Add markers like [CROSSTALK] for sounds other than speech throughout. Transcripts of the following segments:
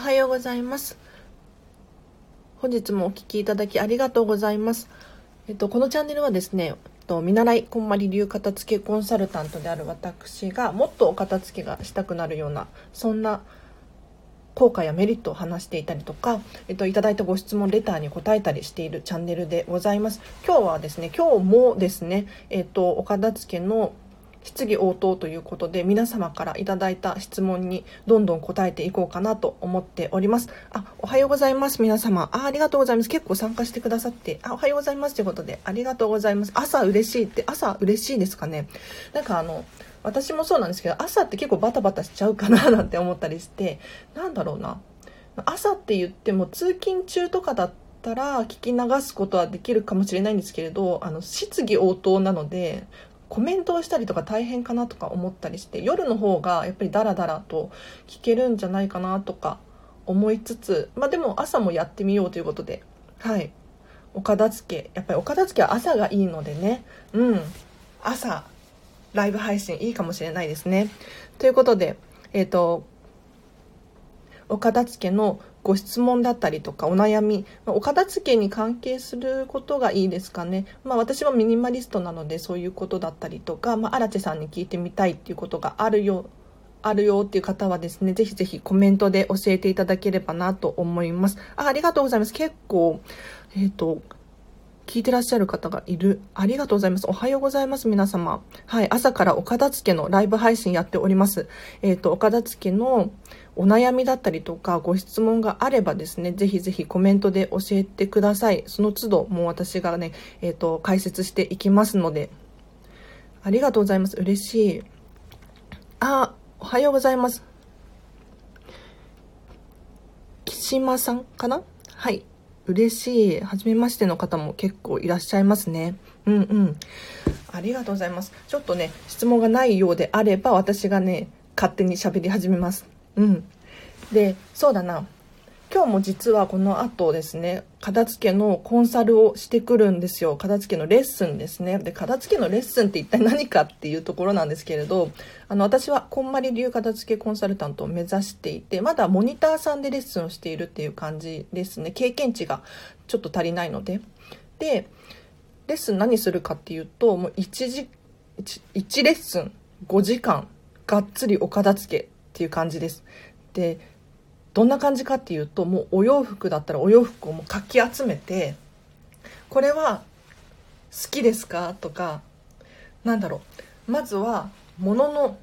おはようございます本日もお聞きいただきありがとうございますえっとこのチャンネルはですねと見習いこんまり流片付けコンサルタントである私がもっとお片付けがしたくなるようなそんな効果やメリットを話していたりとか、えっと、いただいたご質問レターに答えたりしているチャンネルでございます。今日はですね、今日もですね、えっと、お片付けの質疑応答ということで皆様からいただいた質問にどんどん答えていこうかなと思っております。あ、おはようございます皆様。あ、ありがとうございます。結構参加してくださって、あ、おはようございますということでありがとうございます。朝嬉しいって朝嬉しいですかね。なんかあの、私もそうなんですけど朝って結構バタバタしちゃうかななんて思ったりしてなんだろうな朝って言っても通勤中とかだったら聞き流すことはできるかもしれないんですけれどあの質疑応答なのでコメントをしたりとか大変かなとか思ったりして夜の方がやっぱりダラダラと聞けるんじゃないかなとか思いつつまあでも朝もやってみようということではい。お片付けやっぱりお片付けは朝がいいのでね。うん。朝ライブ配信いいかもしれないですね。ということでえっ、ー、とお片付けのご質問だったりとかお悩み、まあ、お片付けに関係することがいいですかね。まあ私はミニマリストなのでそういうことだったりとか、まあ、荒地さんに聞いてみたいっていうことがあるよ、あるよっていう方はですね、ぜひぜひコメントで教えていただければなと思います。あありがとうございます。結構、えっ、ー、と、聞いてらっしゃる方がいる。ありがとうございます。おはようございます、皆様。はい、朝からお片付けのライブ配信やっております。えっ、ー、と、お片付けのお悩みだったりとかご質問があればですね、ぜひぜひコメントで教えてください。その都度もう私がね、えっ、ー、と、解説していきますので。ありがとうございます。嬉しい。あ、おはようございます。岸間さんかな？はい。嬉しい。初めましての方も結構いらっしゃいますね。うんうん。ありがとうございます。ちょっとね、質問がないようであれば、私がね、勝手に喋り始めます。うん。で、そうだな。今日も実はこの後ですね、片付けのコンサルをしてくるんですよ。片付けのレッスンですね。で、片付けのレッスンって一体何かっていうところなんですけれど、あの、私はこんまり流片付けコンサルタントを目指していて、まだモニターさんでレッスンをしているっていう感じですね。経験値がちょっと足りないので。で、レッスン何するかっていうと、もう1時、1, 1レッスン5時間、がっつりお片付けっていう感じです。で、どんな感じかっていうともうお洋服だったらお洋服をもうかき集めてこれは好きですか？とかなんだろう。まずは物の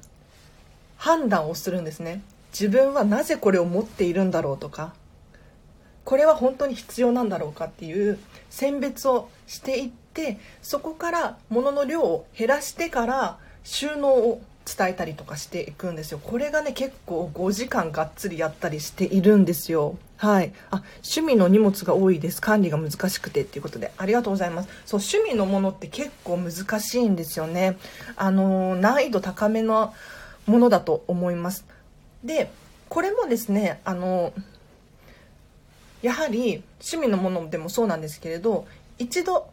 判断をするんですね。自分はなぜこれを持っているんだろう？とかこれは本当に必要なんだろうかっていう選別をしていってそこから物の量を減らしてから収納を伝えたりとかしていくんですよ。これがね結構5時間がっつりやったりしているんですよ。はい。あ趣味の荷物が多いです。管理が難しくてっていうことで。ありがとうございます。そう趣味のものって結構難しいんですよね。あの難易度高めのものだと思います。でこれもですねあのやはり趣味のものでもそうなんですけれど一度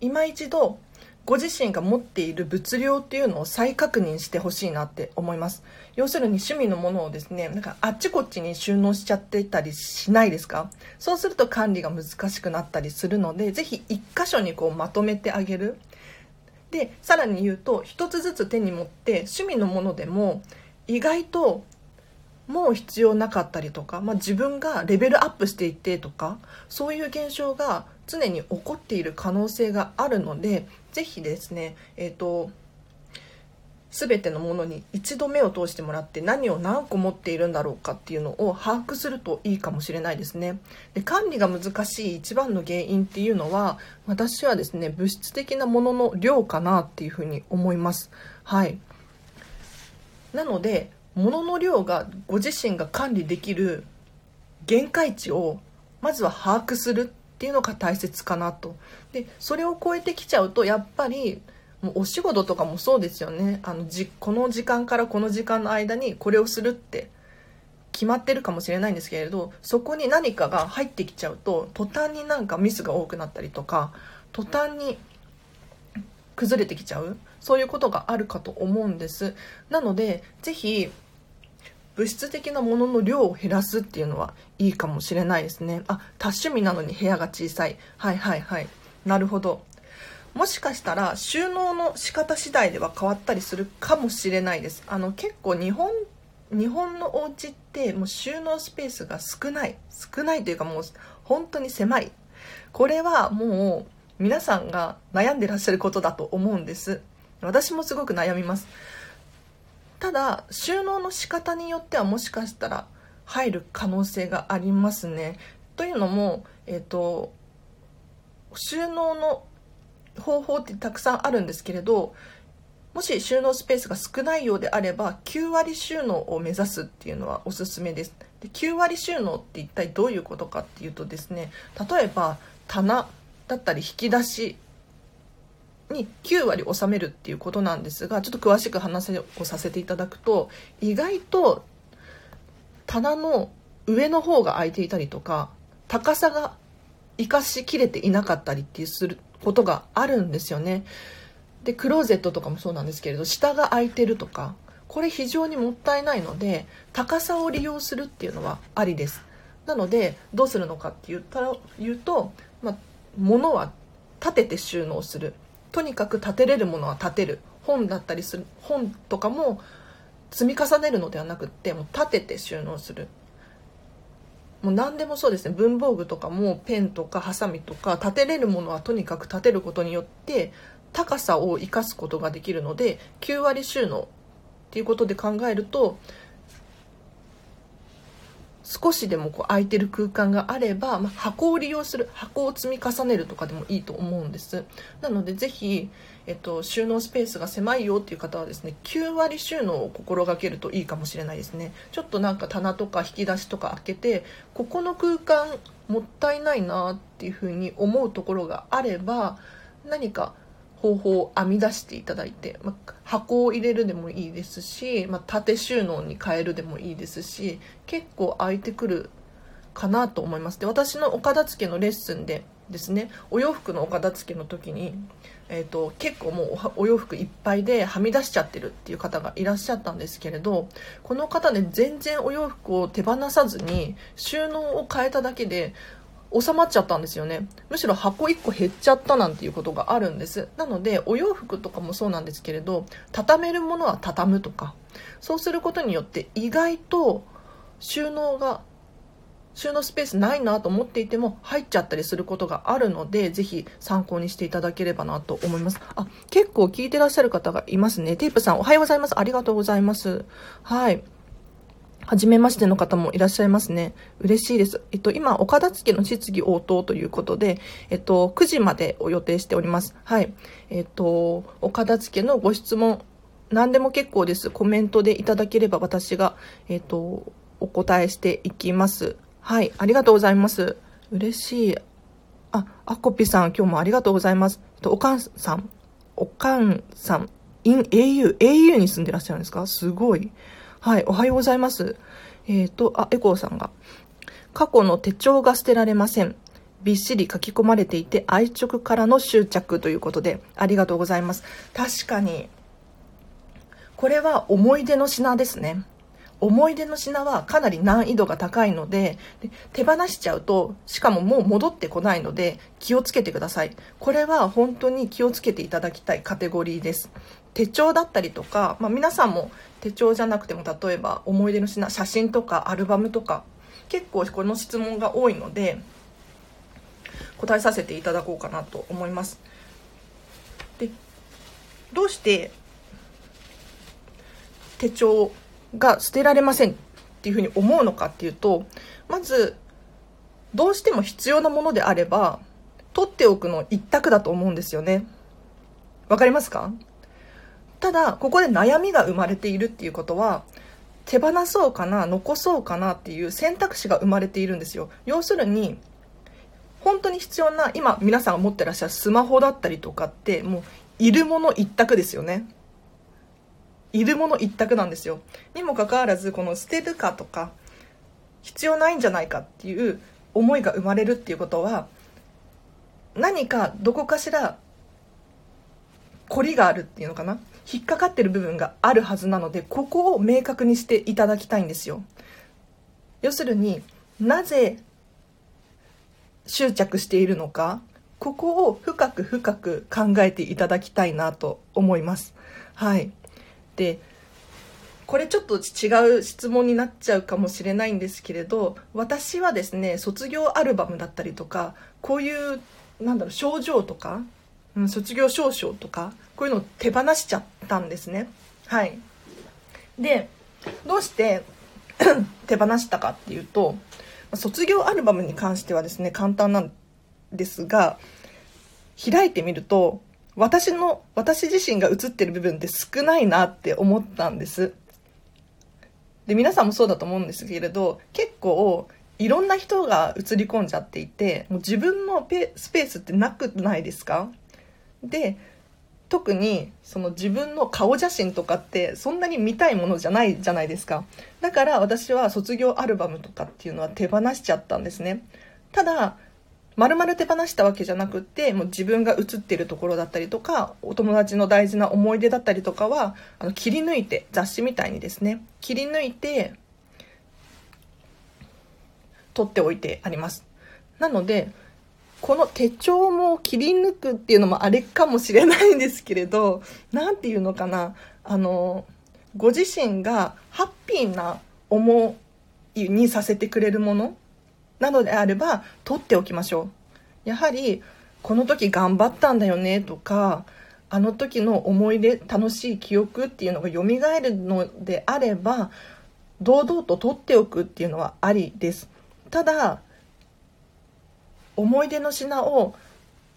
今一度ご自身が持っている物量っていうのを再確認してほしいなって思います。要するに趣味のものをですねなんかあっちこっちに収納しちゃってたりしないですか？そうすると管理が難しくなったりするので是非一箇所にこうまとめてあげる。でさらに言うと一つずつ手に持って趣味のものでも意外ともう必要なかったりとか、まあ、自分がレベルアップしていってとかそういう現象が常に起こっている可能性があるのでぜひですねえっ、ー、と全てのものに一度目を通してもらって何を何個持っているんだろうかっていうのを把握するといいかもしれないですね。で管理が難しい一番の原因っていうのは私はですね物質的なものの量かなっていうふうに思います。はい。なので物の量がご自身が管理できる限界値をまずは把握するっていうのが大切かなと。でそれを超えてきちゃうとやっぱりもうお仕事とかもそうですよね。あのじこの時間からこの時間の間にこれをするって決まってるかもしれないんですけれどそこに何かが入ってきちゃうと途端になんかミスが多くなったりとか途端に崩れてきちゃう。そういうことがあるかと思うんです。なので是非物質的なものの量を減らすっていうのはいいかもしれないですね。あ多趣味なのに部屋が小さい。はいはいはい。なるほど。もしかしたら収納の仕方次第では変わったりするかもしれないです。あの結構日本日本のお家ってもう収納スペースが少ない。少ないというかもう本当に狭い。これはもう皆さんが悩んでらっしゃることだと思うんです。私もすごく悩みます。ただ収納の仕方によってはもしかしたら入る可能性がありますね。というのもえっ、ー、と収納の方法ってたくさんあるんですけれどもし収納スペースが少ないようであれば9割収納を目指すっていうのはおすすめです。で9割収納って一体どういうことかっていうとですね例えば棚だったり引き出しに9割収めるっていうことなんですがちょっと詳しく話をさせていただくと意外と棚の上の方が空いていたりとか高さが生かしきれていなかったりっていうすることがあるんですよね。でクローゼットとかもそうなんですけれど下が空いてるとかこれ非常にもったいないので高さを利用するっていうのはありですなのでどうするのかって言ったら言うと、まあ、物は立てて収納するとにかく立てれるものは立てる。本だったりする。本とかも積み重ねるのではなくってもう立てて収納する。もう何でもそうですね。文房具とかもペンとかハサミとか立てれるものはとにかく立てることによって高さを生かすことができるので9割収納っていうことで考えると少しでもこう空いてる空間があれば、まあ、箱を利用する箱を積み重ねるとかでもいいと思うんです。なのでぜひ、えっと、収納スペースが狭いよっていう方はですね9割収納を心がけるといいかもしれないですね。ちょっとなんか棚とか引き出しとか開けてここの空間もったいないなっていうふうに思うところがあれば何か方法を編み出していただいて、まあ、箱を入れるでもいいですし、まあ、縦収納に変えるでもいいですし結構空いてくるかなと思います。で私のお片付けのレッスンでですねお洋服のお片付けの時に、えーと、結構もうお洋服いっぱいではみ出しちゃってるっていう方がいらっしゃったんですけれどこの方ね全然お洋服を手放さずに収納を変えただけで収まっちゃったんですよね。むしろ箱1個減っちゃったなんていうことがあるんです。なのでお洋服とかもそうなんですけれど畳めるものは畳むとか。そうすることによって意外と収納が収納スペースないなと思っていても入っちゃったりすることがあるのでぜひ参考にしていただければなと思います。あ結構聞いてらっしゃる方がいますね。テープさんおはようございます。ありがとうございます。はい。初めましての方もいらっしゃいますね。嬉しいです。えっと、今、岡田付の質疑応答ということで、えっと、9時までを予定しております。はい。えっと、岡田付のご質問、何でも結構です。コメントでいただければ私が、えっと、お答えしていきます。はい。ありがとうございます。嬉しい。あ、あこぴさん、今日もありがとうございます。えっと、おかんさん、おかんさん、in au、au に住んでらっしゃるんですか？すごい。はい、おはようございます。えっ、ー、と、あ、エコーさんが。過去の手帳が捨てられません。びっしり書き込まれていて愛直からの執着ということでありがとうございます。確かに、これは思い出の品ですね。思い出の品はかなり難易度が高いので手放しちゃうとしかももう戻ってこないので気をつけてくださいこれは本当に気をつけていただきたいカテゴリーです手帳だったりとか、まあ、皆さんも手帳じゃなくても例えば思い出の品写真とかアルバムとか結構この質問が多いので答えさせていただこうかなと思います。でどうして手帳が捨てられませんっていうふうに思うのかっていうとまずどうしても必要なものであれば取っておくの一択だと思うんですよね。わかりますか？ただここで悩みが生まれているっていうことは手放そうかな残そうかなっていう選択肢が生まれているんですよ。要するに本当に必要な今皆さんが持ってらっしゃるスマホだったりとかってもういるもの一択ですよね。いるもの一択なんですよ。にもかかわらずこの捨てるかとか必要ないんじゃないかっていう思いが生まれるっていうことは何かどこかしら凝りがあるっていうのかな。引っかかってる部分があるはずなのでここを明確にしていただきたいんですよ。要するになぜ執着しているのかここを深く深く考えていただきたいなと思います。はい。でこれちょっと違う質問になっちゃうかもしれないんですけれど私はですね卒業アルバムだったりとかこういうなんだろう症状とか、うん、卒業証書とかこういうのを手放しちゃったんですね。はい。でどうして [CLEARS THROAT] 手放したかっていうと卒業アルバムに関してはですね簡単なんですが開いてみると私の私自身が写ってる部分って少ないなって思ったんです。で皆さんもそうだと思うんですけれど結構いろんな人が映り込んじゃっていてもう自分のスペースってなくないですか？で特にその自分の顔写真とかってそんなに見たいものじゃないじゃないですか。だから私は卒業アルバムとかっていうのは手放しちゃったんですね。ただ丸々手放したわけじゃなくってもう自分が写ってるところだったりとかお友達の大事な思い出だったりとかはあの切り抜いて雑誌みたいにですね切り抜いて取っておいてあります。なのでこの手帳も切り抜くっていうのもあれかもしれないんですけれど何て言うのかな。あのご自身がハッピーな思いにさせてくれるものなのであれば取っておきましょう。やはりこの時頑張ったんだよねとかあの時の思い出楽しい記憶っていうのが蘇るのであれば堂々と取っておくっていうのはありです。ただ思い出の品を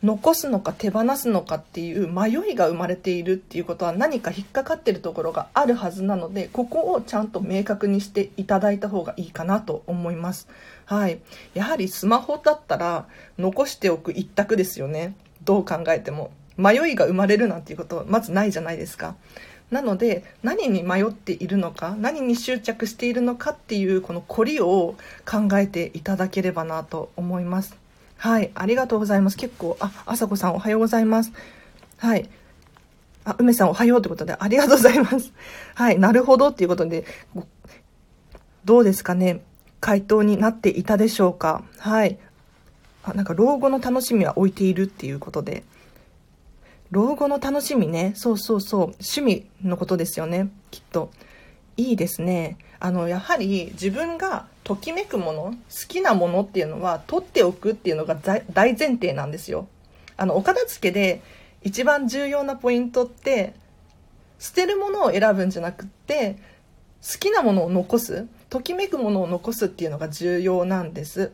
残すのか手放すのかっていう迷いが生まれているっていうことは何か引っかかってるところがあるはずなのでここをちゃんと明確にしていただいた方がいいかなと思います。はい。やはりスマホだったら残しておく一択ですよね。どう考えても。迷いが生まれるなんていうことはまずないじゃないですか。なので何に迷っているのか何に執着しているのかっていうこの凝りを考えていただければなと思います。はい、ありがとうございます。結構、あ、あさこさんおはようございます。はい。あ、梅さんおはようということで、ありがとうございます。[LAUGHS] はい、なるほどっていうことで、どうですかね？回答になっていたでしょうか？はい。あ、なんか老後の楽しみは置いているっていうことで。老後の楽しみね。そうそうそう。趣味のことですよね。きっと。いいですね。あの、やはり自分がときめくもの、好きなものっていうのは取っておくっていうのが大前提なんですよ。あの、お片付けで一番重要なポイントって、捨てるものを選ぶんじゃなくって、好きなものを残す、ときめくものを残すっていうのが重要なんです。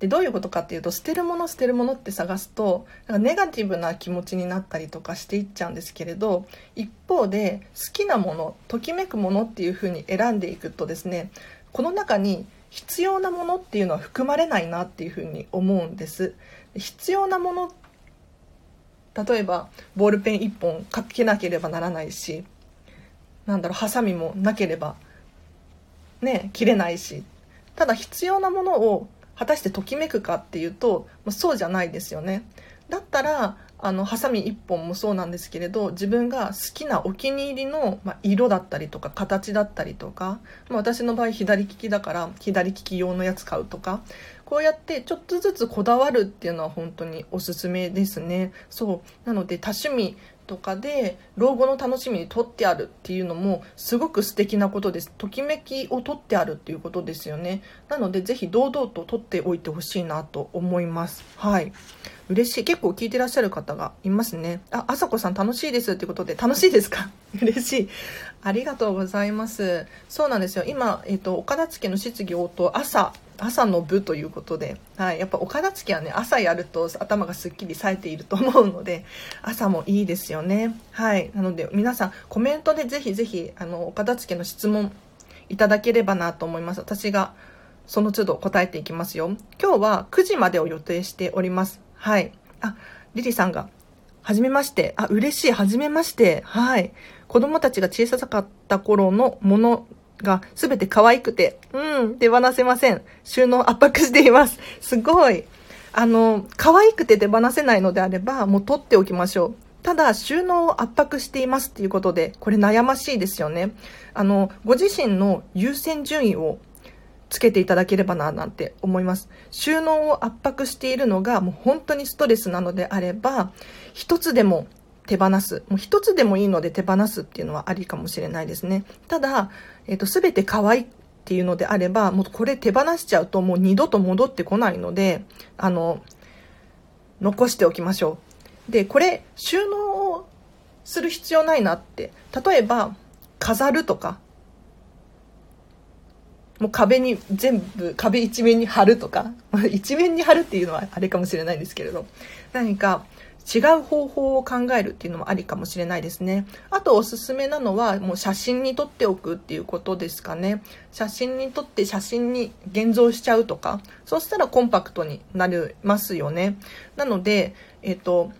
でどういうことかっていうと捨てるもの捨てるものって探すとなんかネガティブな気持ちになったりとかしていっちゃうんですけれど一方で好きなものときめくものっていうふうに選んでいくとですねこの中に必要なものっていうのは含まれないなっていうふうに思うんです。必要なもの例えばボールペン1本かけなければならないしなんだろうハサミもなければね切れないしただ必要なものを果たしてときめくかっていうと、ま、そうじゃないですよね。だったらあのハサミ1本もそうなんですけれど自分が好きなお気に入りの、ま、色だったりとか形だったりとか、ま、私の場合左利きだから左利き用のやつ買うとかこうやってちょっとずつこだわるっていうのは本当におすすめですね。そう。なので多趣味とかで老後の楽しみにとってあるっていうのもすごく素敵なことです。ときめきをとってあるっていうことですよね。なのでぜひ堂々と取っておいてほしいなと思います。はい。嬉しい。結構聞いてらっしゃる方がいますね。ああさこさん楽しいですってことで楽しいですか？[LAUGHS] 嬉しい。ありがとうございます。そうなんですよ。今、えっ、ー、と岡田付の質疑応答朝朝の部ということで、はい、やっぱお片付はね朝やると頭がすっきり冴えていると思うので朝もいいですよね。はい。なので皆さんコメントでぜひぜひあのお片付の質問いただければなと思います。私がその都度答えていきますよ。今日は9時までを予定しております。はいあリリさんがはじめまして。あ、嬉しい。はじめまして。はい。子供たちが小さかった頃のものがすべて可愛くて、うん、手放せません。収納圧迫しています。すごい。あの、可愛くて手放せないのであれば、もう取っておきましょう。ただ、収納を圧迫していますっていうことで、これ悩ましいですよね。あの、ご自身の優先順位をつけていただければな、なんて思います。収納を圧迫しているのがもう本当にストレスなのであれば、一つでも手放す。もう一つでもいいので手放すっていうのはありかもしれないですね。ただ、えっ、ー、と、すべて可愛いっていうのであれば、もうこれ手放しちゃうともう二度と戻ってこないので、あの、残しておきましょう。で、これ収納をする必要ないなって。例えば、飾るとか、もう壁に全部、壁一面に貼るとか、[LAUGHS] 一面に貼るっていうのはあれかもしれないんですけれど、何か違う方法を考えるっていうのもありかもしれないですね。あとおすすめなのは、もう写真に撮っておくっていうことですかね。写真に撮って写真に現像しちゃうとか、そうしたらコンパクトになりますよね。なので、えっ、と、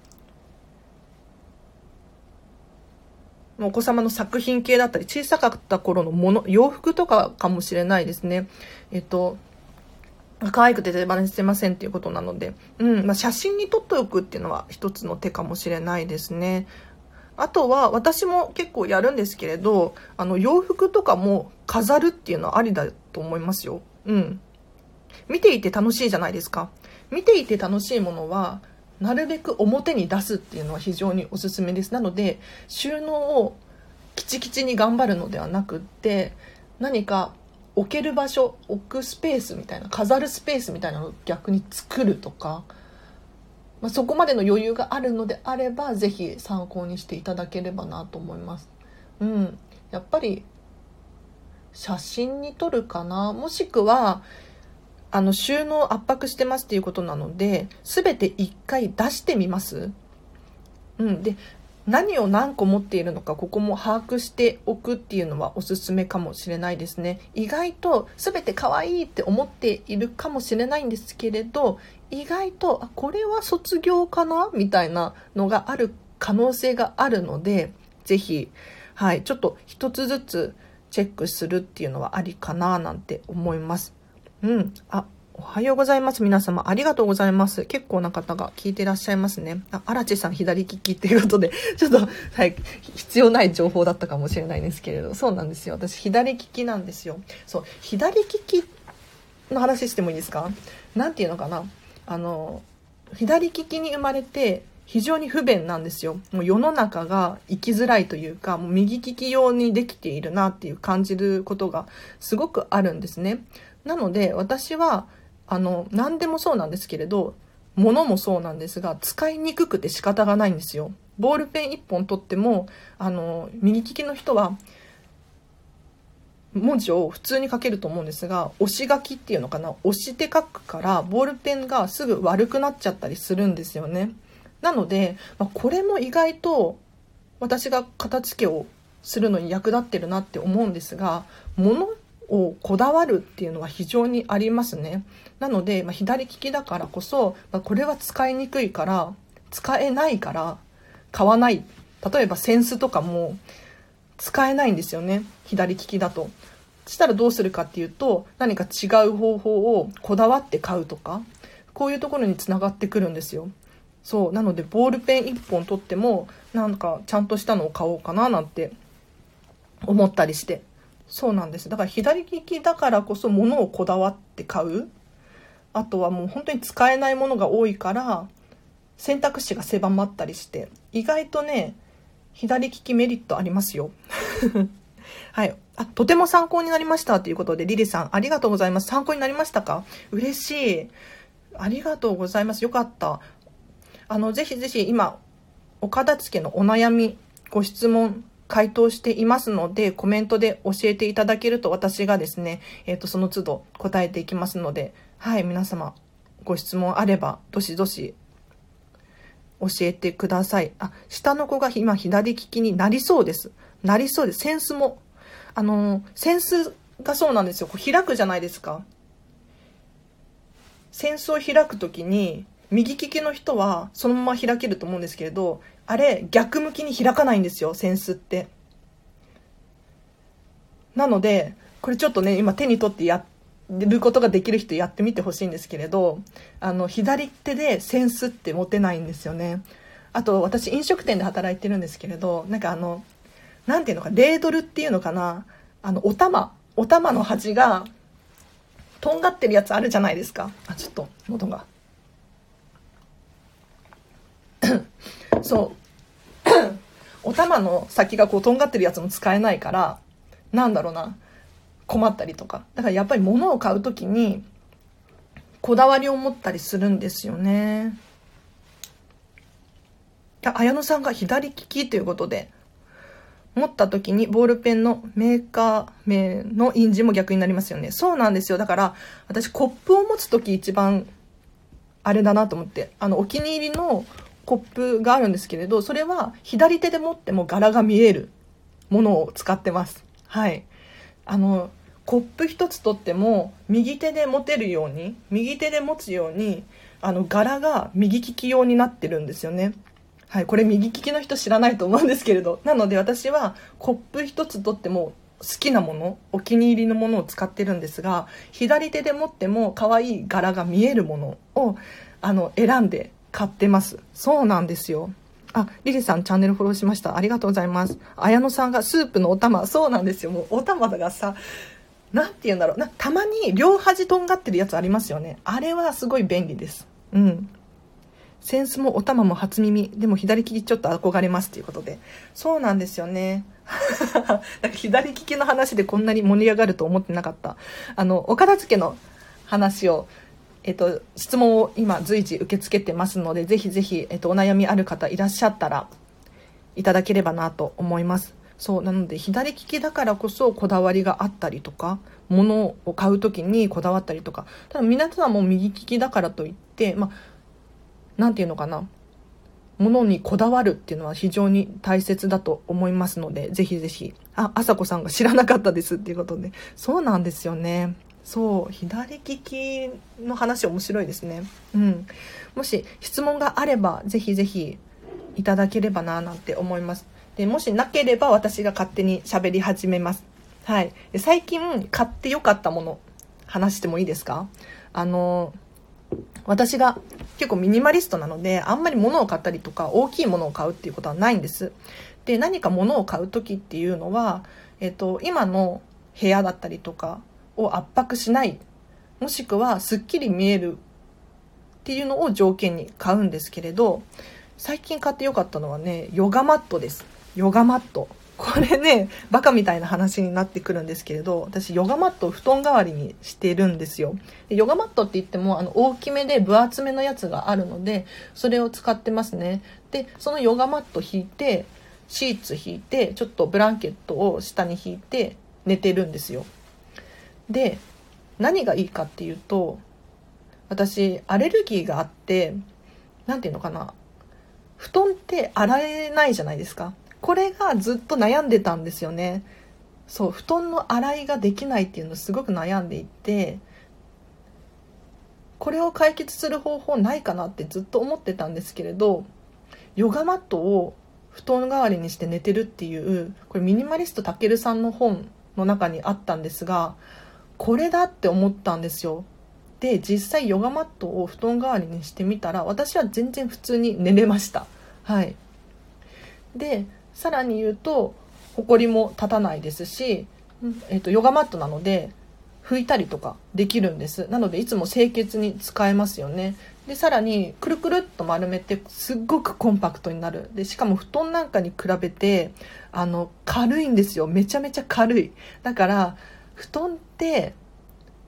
お子様の作品系だったり、小さかった頃のもの、洋服とかかもしれないですね。えっと、可愛くて手放せませんっていうことなので、うん、まあ、写真に撮っておくっていうのは一つの手かもしれないですね。あとは、私も結構やるんですけれど、あの、洋服とかも飾るっていうのはありだと思いますよ。うん。見ていて楽しいじゃないですか。見ていて楽しいものは、なるべく表に出すっていうのは非常におすすめです。なので、収納をきちきちに頑張るのではなくって、何か置ける場所、置くスペースみたいな、飾るスペースみたいなのを逆に作るとか、まあ、そこまでの余裕があるのであれば、ぜひ参考にしていただければなと思います。うん。やっぱり、写真に撮るかな？もしくは、あの収納圧迫してますっていうことなので全て一回出してみます。うん。で何を何個持っているのかここも把握しておくっていうのはおすすめかもしれないですね。意外と全て可愛いって思っているかもしれないんですけれど意外とあこれは卒業かな？みたいなのがある可能性があるので是非はい。ちょっと一つずつチェックするっていうのはありかななんて思います。うん。あ、おはようございます。皆様、ありがとうございます。結構な方が聞いてらっしゃいますね。あ、荒地さん左利きっていうことで、[LAUGHS] ちょっと、はい、必要ない情報だったかもしれないんですけれど、そうなんですよ。私、左利きなんですよ。そう、左利きの話してもいいですか？なんていうのかな？あの、左利きに生まれて、非常に不便なんですよ。もう世の中が生きづらいというか、もう右利き用にできているなっていう感じることがすごくあるんですね。なので私はあの何でもそうなんですけれど物もそうなんですが使いにくくて仕方がないんですよ。ボールペン1本取ってもあの右利きの人は文字を普通に書けると思うんですが押し書きっていうのかな押して書くからボールペンがすぐ悪くなっちゃったりするんですよね。なので、まあ、これも意外と私が片付けをするのに役立ってるなって思うんですが物をこだわるっていうのは非常にありますね。なので、まあ、左利きだからこそ、まあ、これは使いにくいから、使えないから買わない。例えばセンスとかも使えないんですよね。左利きだと。そしたらどうするかっていうと、何か違う方法をこだわって買うとか、こういうところにつながってくるんですよ。そう。なので、ボールペン1本取っても、なんかちゃんとしたのを買おうかななんて思ったりして。そうなんです。だから左利きだからこそ物をこだわって買う。あとはもう本当に使えないものが多いから選択肢が狭まったりして。意外とね左利きメリットありますよ。[LAUGHS] はい。あとても参考になりましたということでリリさんありがとうございます。参考になりましたか？嬉しい。ありがとうございます。よかった。あのぜひぜひ今お片付けのお悩みご質問回答していますので、コメントで教えていただけると私がですね、えっ、ー、と、その都度答えていきますので、はい、皆様、ご質問あれば、どしどし教えてください。あ、下の子が今左利きになりそうです。なりそうです。センスも。あの、センスがそうなんですよ。こう開くじゃないですか。センスを開くときに、右利きの人はそのまま開けると思うんですけれど、あれ逆向きに開かないんですよ、扇子って。なので、これちょっとね、今手に取ってやることができる人やってみてほしいんですけれど、あの、左手で扇子って持てないんですよね。あと私飲食店で働いてるんですけれどなんかあのなんていうのかレードルっていうのかなあのお玉お玉の端がとんがってるやつあるじゃないですかあちょっと喉が [COUGHS] そう [COUGHS] お玉の先がこうとんがってるやつも使えないからなんだろうな困ったりとかだからやっぱり物を買う時にこだわりを持ったりするんですよねあ綾野さんが左利きということで持った時にボールペンのメーカー名の印字も逆になりますよね。そうなんですよ。だから、私コップを持つ時一番、あれだなと思って、あの、お気に入りのコップがあるんですけれど、それは左手で持っても柄が見えるものを使ってます。はい。あの、コップ一つとっても、右手で持てるように、右手で持つように、あの、柄が右利き用になってるんですよね。はい、これ右利きの人知らないと思うんですけれど。なので私はコップ一つとっても好きなもの、お気に入りのものを使ってるんですが、左手で持っても可愛い柄が見えるものを、あの、選んで買ってます。そうなんですよ。あ、リリさんチャンネルフォローしました。ありがとうございます。綾野さんがスープのお玉、そうなんですよ。もうお玉がさ、なんて言うんだろうな、たまに両端とんがってるやつありますよね。あれはすごい便利です。うん。センスもお玉も初耳。でも左利きちょっと憧れますということで。そうなんですよね。[LAUGHS] なんか左利きの話でこんなに盛り上がると思ってなかった。あの、お片付けの話を、えっと、質問を今随時受け付けてますので、ぜひぜひ、えっと、お悩みある方いらっしゃったら、いただければなと思います。そう、なので左利きだからこそこだわりがあったりとか、物を買う時にこだわったりとか、ただ皆さんも右利きだからといって、まあ、何て言うのかなものにこだわるっていうのは非常に大切だと思いますので、ぜひぜひ。あ、あさこさんが知らなかったですっていうことで。そうなんですよね。そう、左利きの話面白いですね。うん。もし質問があれば、ぜひぜひいただければななんて思います。で、もしなければ私が勝手に喋り始めます。はい。で最近買ってよかったもの、話してもいいですか？あの、私が結構ミニマリストなので、あんまり物を買ったりとか、大きいものを買うっていうことはないんです。で、何か物を買う時っていうのは、えっと、今の部屋だったりとかを圧迫しない、もしくはすっきり見えるっていうのを条件に買うんですけれど、最近買ってよかったのはね、ヨガマットです。ヨガマット。これね、バカみたいな話になってくるんですけれど、私、ヨガマットを布団代わりにしてるんですよ。でヨガマットって言っても、あの、大きめで分厚めのやつがあるので、それを使ってますね。で、そのヨガマット引いて、シーツ引いて、ちょっとブランケットを下に引いて寝てるんですよ。で、何がいいかっていうと、私、アレルギーがあって、何て言うのかな、布団って洗えないじゃないですか。これがずっと悩んでたんですよねそう布団の洗いができないっていうのすごく悩んでいてこれを解決する方法ないかなってずっと思ってたんですけれどヨガマットを布団代わりにして寝てるっていうこれミニマリストたけるさんの本の中にあったんですがこれだって思ったんですよ。で実際ヨガマットを布団代わりにしてみたら私は全然普通に寝れました。はい。でさらに言うと埃も立たないですし、えっと、ヨガマットなので拭いたりとかできるんです。なのでいつも清潔に使えますよね。でさらにくるくるっと丸めてすっごくコンパクトになる。でしかも布団なんかに比べてあの軽いんですよ。めちゃめちゃ軽い。だから布団って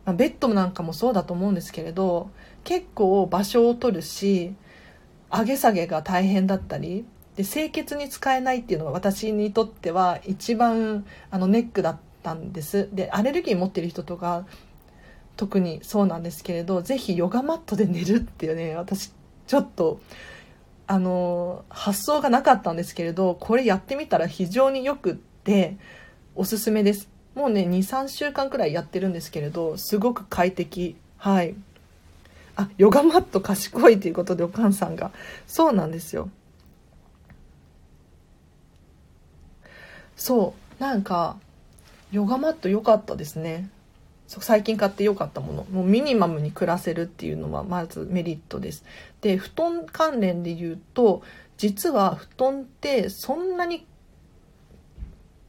まベッドなんかもそうだと思うんですけれど結構場所を取るし上げ下げが大変だったりで清潔に使えないっていうのが私にとっては一番あのネックだったんです。でアレルギー持ってる人とか特にそうなんですけれど是非ヨガマットで寝るっていうね私ちょっとあの発想がなかったんですけれどこれやってみたら非常によくっておすすめです。もうね23週間くらいやってるんですけれどすごく快適。はい。あヨガマット賢いということでお母さんが。そうなんですよ。そう。なんかヨガマット良かったですね。最近買って良かったもの。もうミニマムに暮らせるっていうのはまずメリットです。で布団関連で言うと実は布団ってそんなに、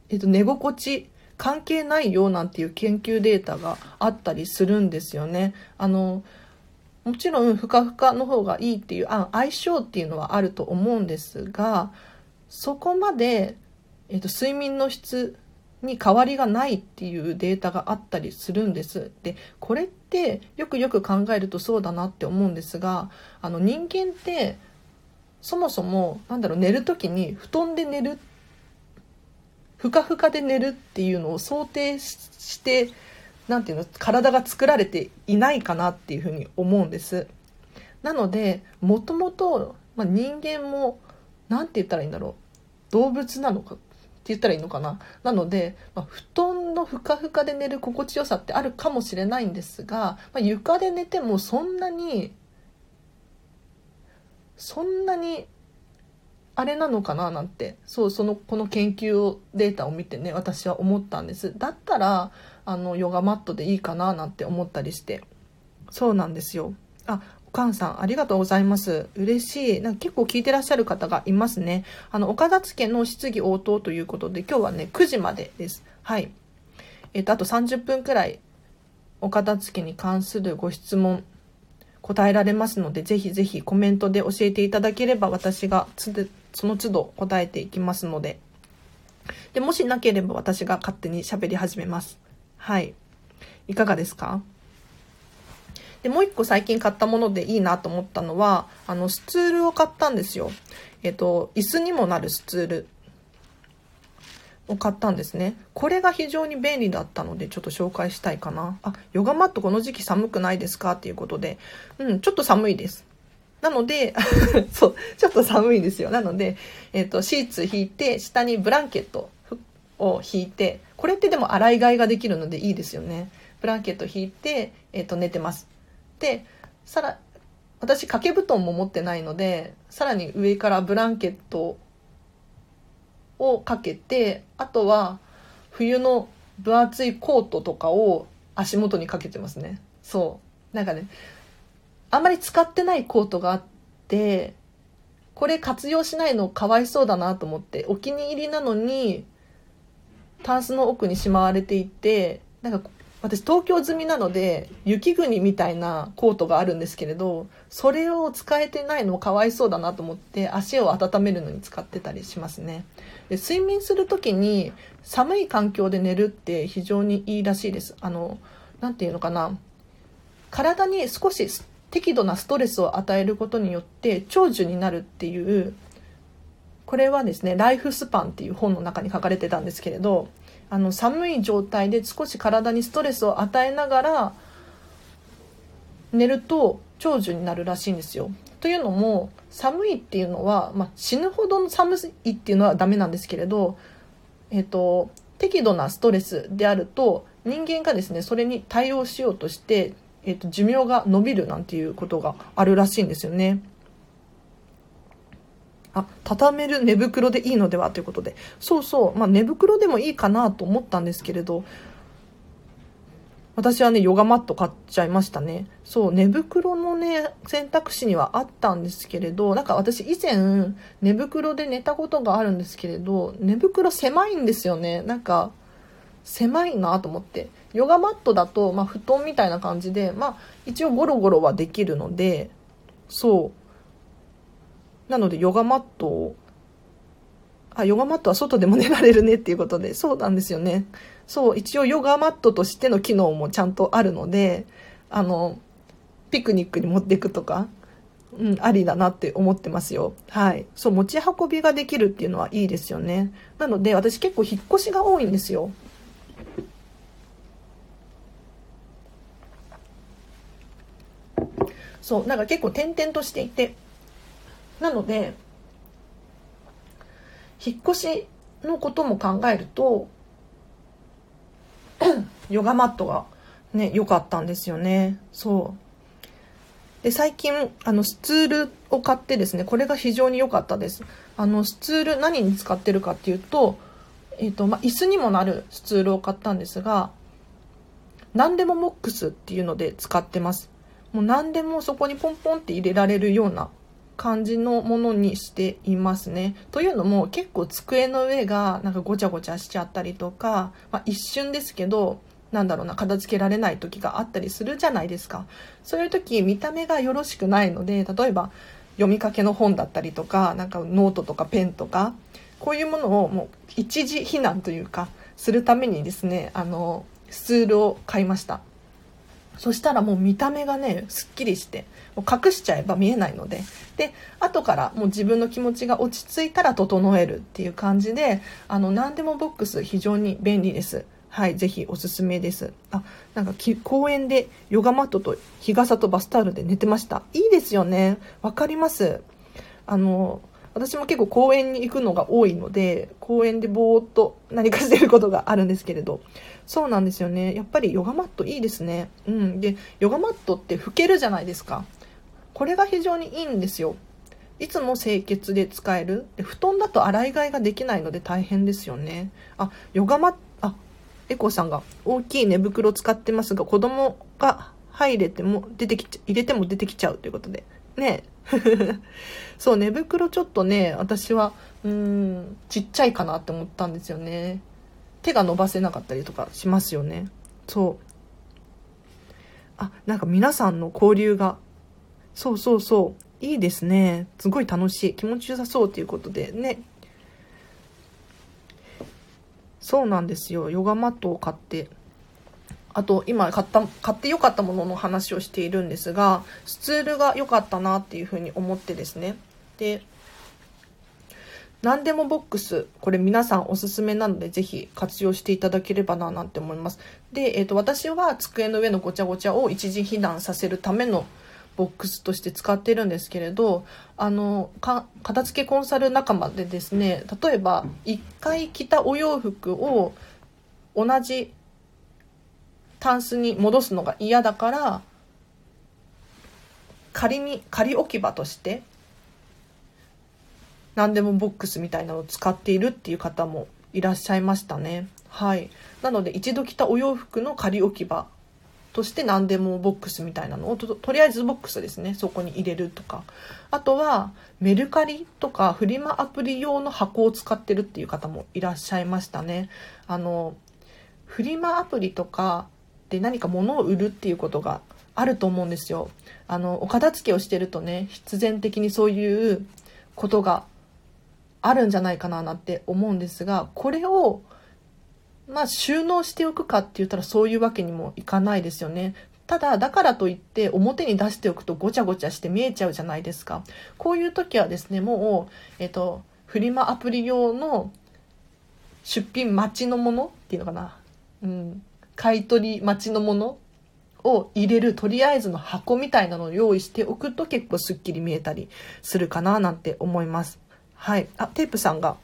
えっと、寝心地関係ないよなんていう研究データがあったりするんですよね。あのもちろんふかふかの方がいいっていうあ相性っていうのはあると思うんですがそこまで、えっと、睡眠の質に変わりがないっていうデータがあったりするんです。でこれってよくよく考えるとそうだなって思うんですがあの人間ってそもそもなんだろう寝る時に布団で寝るふかふかで寝るっていうのを想定してなんていうの体が作られていないかなっていうふうに思うんです。なのでもともと人間も何て言ったらいいんだろう動物なのかって言ったらいいのかななので、まあ、布団のふかふかで寝る心地よさってあるかもしれないんですが、まあ、床で寝てもそんなにそんなにあれなのかななんて。そうそのこの研究をデータを見てね私は思ったんです。だったらあのヨガマットでいいかななんて思ったりして。そうなんですよ。あおかんさんありがとうございます。嬉しい。なんか結構聞いてらっしゃる方がいますね。あの岡田付の質疑応答ということで今日はね9時までです。はい。えっ、とあと30分くらい岡田付に関するご質問答えられますので、ぜひぜひコメントで教えていただければ私がその都度答えていきますので。で、もしなければ私が勝手に喋り始めます。はい。いかがですか？で、もう一個最近買ったものでいいなと思ったのは、あの、スツールを買ったんですよ。えっと、椅子にもなるスツール。を買ったんですね。これが非常に便利だったので、ちょっと紹介したいかな。あ、ヨガマットこの時期寒くないですか？っていうことで、うん、ちょっと寒いです。なので、[LAUGHS] そう、ちょっと寒いんですよ。なので、えっ、ー、と、シーツ引いて、下にブランケットを引いて、これってでも洗い替えができるのでいいですよね。ブランケット引いて、えっ、ー、と、寝てます。で、さら、私掛け布団も持ってないので、さらに上からブランケットをかけてあとは冬の分厚いコートとかを足元にかけてますね。そう。なんかねあんまり使ってないコートがあってこれ活用しないのかわいそうだなと思ってお気に入りなのにタンスの奥にしまわれていてなんか私東京済みなので雪国みたいなコートがあるんですけれどそれを使えてないのもかわいそうだなと思って足を温めるのに使ってたりしますね。で睡眠する時に寒い環境で寝るって非常にいいらしいです。あの何て言うのかな。体に少し適度なストレスを与えることによって長寿になるっていうこれはですね「ライフスパン」っていう本の中に書かれてたんですけれどあの寒い状態で少し体にストレスを与えながら寝ると長寿になるらしいんですよ。というのも寒いっていうのは、まあ、死ぬほどの寒いっていうのはダメなんですけれど、えっ、と、適度なストレスであると人間がですねそれに対応しようとして、えっと寿命が延びるなんていうことがあるらしいんですよね。あ、畳める寝袋でいいのではということで。そうそう。まあ寝袋でもいいかなと思ったんですけれど、私はね、ヨガマット買っちゃいましたね。そう、寝袋のね、選択肢にはあったんですけれど、なんか私以前、寝袋で寝たことがあるんですけれど、寝袋狭いんですよね。なんか、狭いなと思って。ヨガマットだと、まあ、布団みたいな感じで、まあ、一応ゴロゴロはできるので、そう。なのでヨガマットを、あ、ヨガマットは外でも寝られるねっていうことで、そうなんですよね。そう、一応ヨガマットとしての機能もちゃんとあるので、あの、ピクニックに持っていくとか、うん、ありだなって思ってますよ。はい。そう、持ち運びができるっていうのはいいですよね。なので、私結構引っ越しが多いんですよ。そう、なんか結構転々としていて、なので、引っ越しのことも考えると、[CLEARS THROAT] ヨガマットがね、良かったんですよね。そう。で、最近、あの、スツールを買ってですね、これが非常に良かったです。あの、スツール何に使ってるかっていうと、えっ、ー、と、まあ、椅子にもなるスツールを買ったんですが、何でもモックスっていうので使ってます。もう何でもそこにポンポンって入れられるような感じのものにしていますね。というのも結構机の上がなんかごちゃごちゃしちゃったりとか、まあ、一瞬ですけどなんだろうな片付けられない時があったりするじゃないですか。そういう時見た目がよろしくないので例えば読みかけの本だったりとかなんかノートとかペンとかこういうものをもう一時避難というかするためにですねあのスツールを買いましたそしたらもう見た目がねすっきりしてもう隠しちゃえば見えないのでで後からもう自分の気持ちが落ち着いたら整えるっていう感じであの何でもボックス非常に便利ですはい、ぜひおすすめです。あ、なんか公園でヨガマットと日傘とバスタオルで寝てました。いいですよね。わかります。あの、私も結構公園に行くのが多いので、公園でぼーっと何かしてることがあるんですけれど、そうなんですよね。やっぱりヨガマットいいですね。うん。で、ヨガマットって拭けるじゃないですか。これが非常にいいんですよ。いつも清潔で使える。で布団だと洗い替えができないので大変ですよね。あ、ヨガマット、あ、エコーさんが大きい寝袋使ってますが、子供が入れても出てきちゃ、入れても出てきちゃうということで。ね [LAUGHS] そう、寝袋ちょっとね、私は、うん、ちっちゃいかなって思ったんですよね。手が伸ばせなかったりとかしますよね。そう。あ、なんか皆さんの交流が、そうそうそう、いいですね。すごい楽しい。気持ちよさそうということでね。そうなんですよ。ヨガマットを買って。あと、今買った、買って良かったものの話をしているんですが、スツールが良かったなっていうふうに思ってですね。で、何でもボックス、これ皆さんおすすめなのでぜひ活用していただければななんて思います。で、えっ、ー、と、私は机の上のごちゃごちゃを一時避難させるためのボックスとして使ってるんですけれど、あの、か片付けコンサル仲間でですね、例えば1回着たお洋服を同じタンスに戻すのが嫌だから、仮に仮置き場として何でもボックスみたいなのを使っているっていう方もいらっしゃいましたね。はい。なので一度着たお洋服の仮置き場として何でもボックスみたいなのをとりあえずボックスですねそこに入れるとかあとはメルカリとかフリマアプリ用の箱を使ってるっていう方もいらっしゃいましたねあのフリマアプリとかで何か物を売るっていうことがあると思うんですよあのお片付けをしてるとね必然的にそういうことがあるんじゃないかななんて思うんですがこれをまあ収納しておくかって言ったらそういうわけにもいかないですよね。ただ、だからといって表に出しておくとごちゃごちゃして見えちゃうじゃないですか。こういう時はですね、もう、えっ、と、フリマアプリ用の出品待ちのものっていうのかな。うん。買い取り待ちのものを入れるとりあえずの箱みたいなのを用意しておくと結構すっきり見えたりするかななんて思います。はい。あ、テープさんが、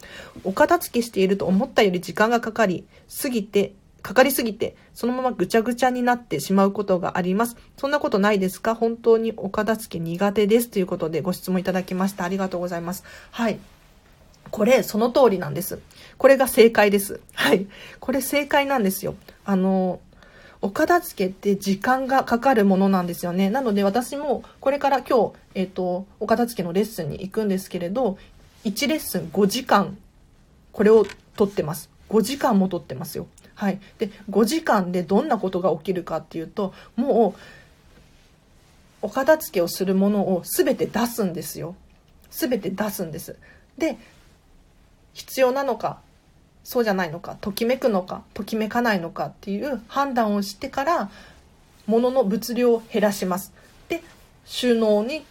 お片付けしていると思ったより時間がかかり、すぎて、かかりすぎて、そのままぐちゃぐちゃになってしまうことがあります。そんなことないですか？本当にお片付け苦手です。ということでご質問いただきました。ありがとうございます。はい。これ、その通りなんです。これが正解です。はい。これ正解なんですよ。あの、お片付けって時間がかかるものなんですよね。なので私もこれから今日、えっ、ー、と、お片付けのレッスンに行くんですけれど、1レッスン5時間、これを取ってます。5時間も取ってますよ。はい。で、5時間でどんなことが起きるかっていうと、もう、お片付けをするものを全て出すんですよ。全て出すんです。で、必要なのか、そうじゃないのか、ときめくのか、ときめかないのかっていう判断をしてから、物の物量を減らします。で、収納に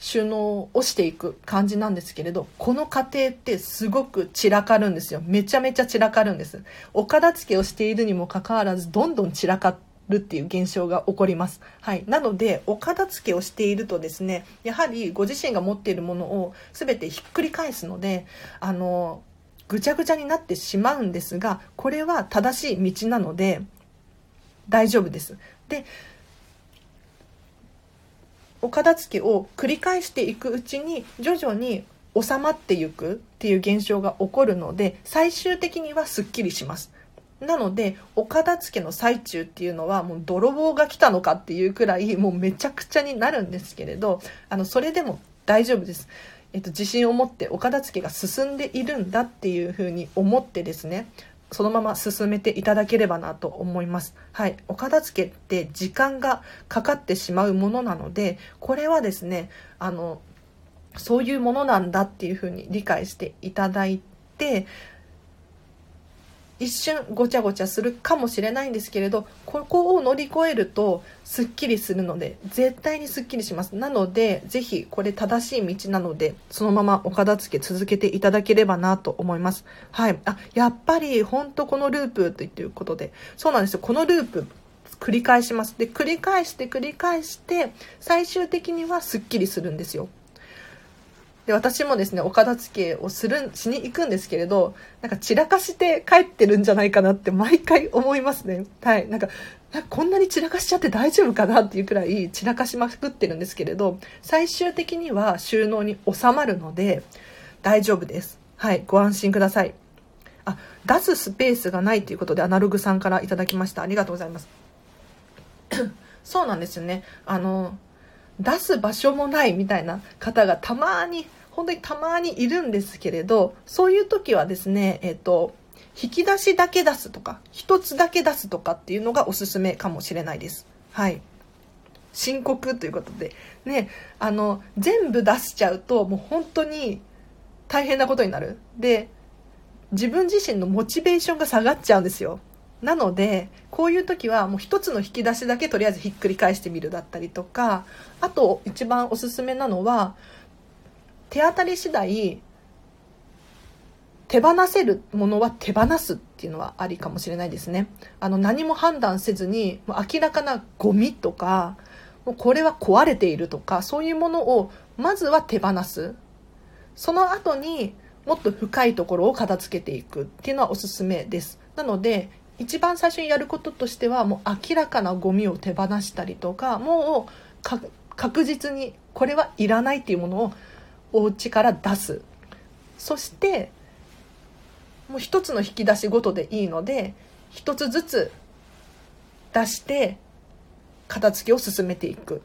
収納をしていく感じなんですけれど、この過程ってすごく散らかるんですよ。めちゃめちゃ散らかるんです。お片付けをしているにもかかわらず、どんどん散らかるっていう現象が起こります。はい。なので、お片付けをしているとですね、やはりご自身が持っているものを全てひっくり返すので、あの、ぐちゃぐちゃになってしまうんですが、これは正しい道なので、大丈夫です。で、お片付けを繰り返していくうちに徐々に収まっていくっていう現象が起こるので最終的にはすっきりします。なのでお片付けの最中っていうのはもう泥棒が来たのかっていうくらいもうめちゃくちゃになるんですけれどあのそれでも大丈夫です。えっと、自信を持ってお片付けが進んでいるんだっていうふうに思ってですね、そのまま進めていただければなと思います。はい。お片付けって時間がかかってしまうものなので、これはですね、あの、そういうものなんだっていうふうに理解していただいて、一瞬ごちゃごちゃするかもしれないんですけれどここを乗り越えるとすっきりするので絶対にすっきりします。なのでぜひこれ正しい道なのでそのままお片付け続けていただければなと思います。はい。あやっぱり本当このループということで。そうなんですよ。このループ繰り返します。で繰り返して繰り返して最終的にはすっきりするんですよ。で、私もですね、お片付けをする、しに行くんですけれど、なんか散らかして帰ってるんじゃないかなって毎回思いますね。はい。なんか、こんなに散らかしちゃって大丈夫かなっていうくらい散らかしまくってるんですけれど、最終的には収納に収まるので、大丈夫です。はい。ご安心ください。あ、出すスペースがないということでアナログさんからいただきました。ありがとうございます。[CLEARS THROAT] そうなんですよね。あの、出す場所もないみたいな方がたまに本当にたまにいるんですけれどそういう時はですねえっ、ー、と引き出しだけ出すとか一つだけ出すとかっていうのがおすすめかもしれないです。はい。深刻ということで。ねあの全部出しちゃうともう本当に大変なことになる。で自分自身のモチベーションが下がっちゃうんですよ。なのでこういう時はもう一つの引き出しだけとりあえずひっくり返してみるだったりとかあと一番おすすめなのは手当たり次第手放せるものは手放すっていうのはありかもしれないですね。あの何も判断せずにもう明らかなゴミとかもうこれは壊れているとかそういうものをまずは手放す。その後にもっと深いところを片付けていくっていうのはおすすめです。なので一番最初にやることとしてはもう明らかなゴミを手放したりとかもう確実にこれはいらないっていうものをお家から出す。そしてもう一つの引き出しごとでいいので一つずつ出して片付けを進めていく。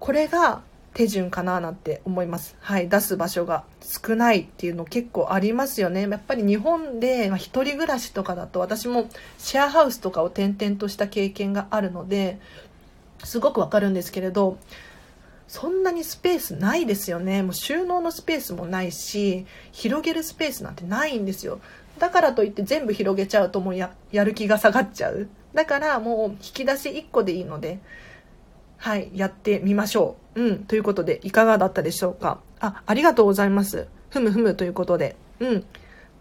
これが手順かななんて思います。はい。出す場所が少ないっていうの結構ありますよね。やっぱり日本で、まあ、一人暮らしとかだと私もシェアハウスとかを転々とした経験があるので、すごくわかるんですけれど、そんなにスペースないですよね。もう収納のスペースもないし、広げるスペースなんてないんですよ。だからといって全部広げちゃうともうやる気が下がっちゃう。だからもう引き出し1個でいいので、はい、やってみましょう。うん、ということで、いかがだったでしょうか？あ、ありがとうございます。ふむふむということで、うん、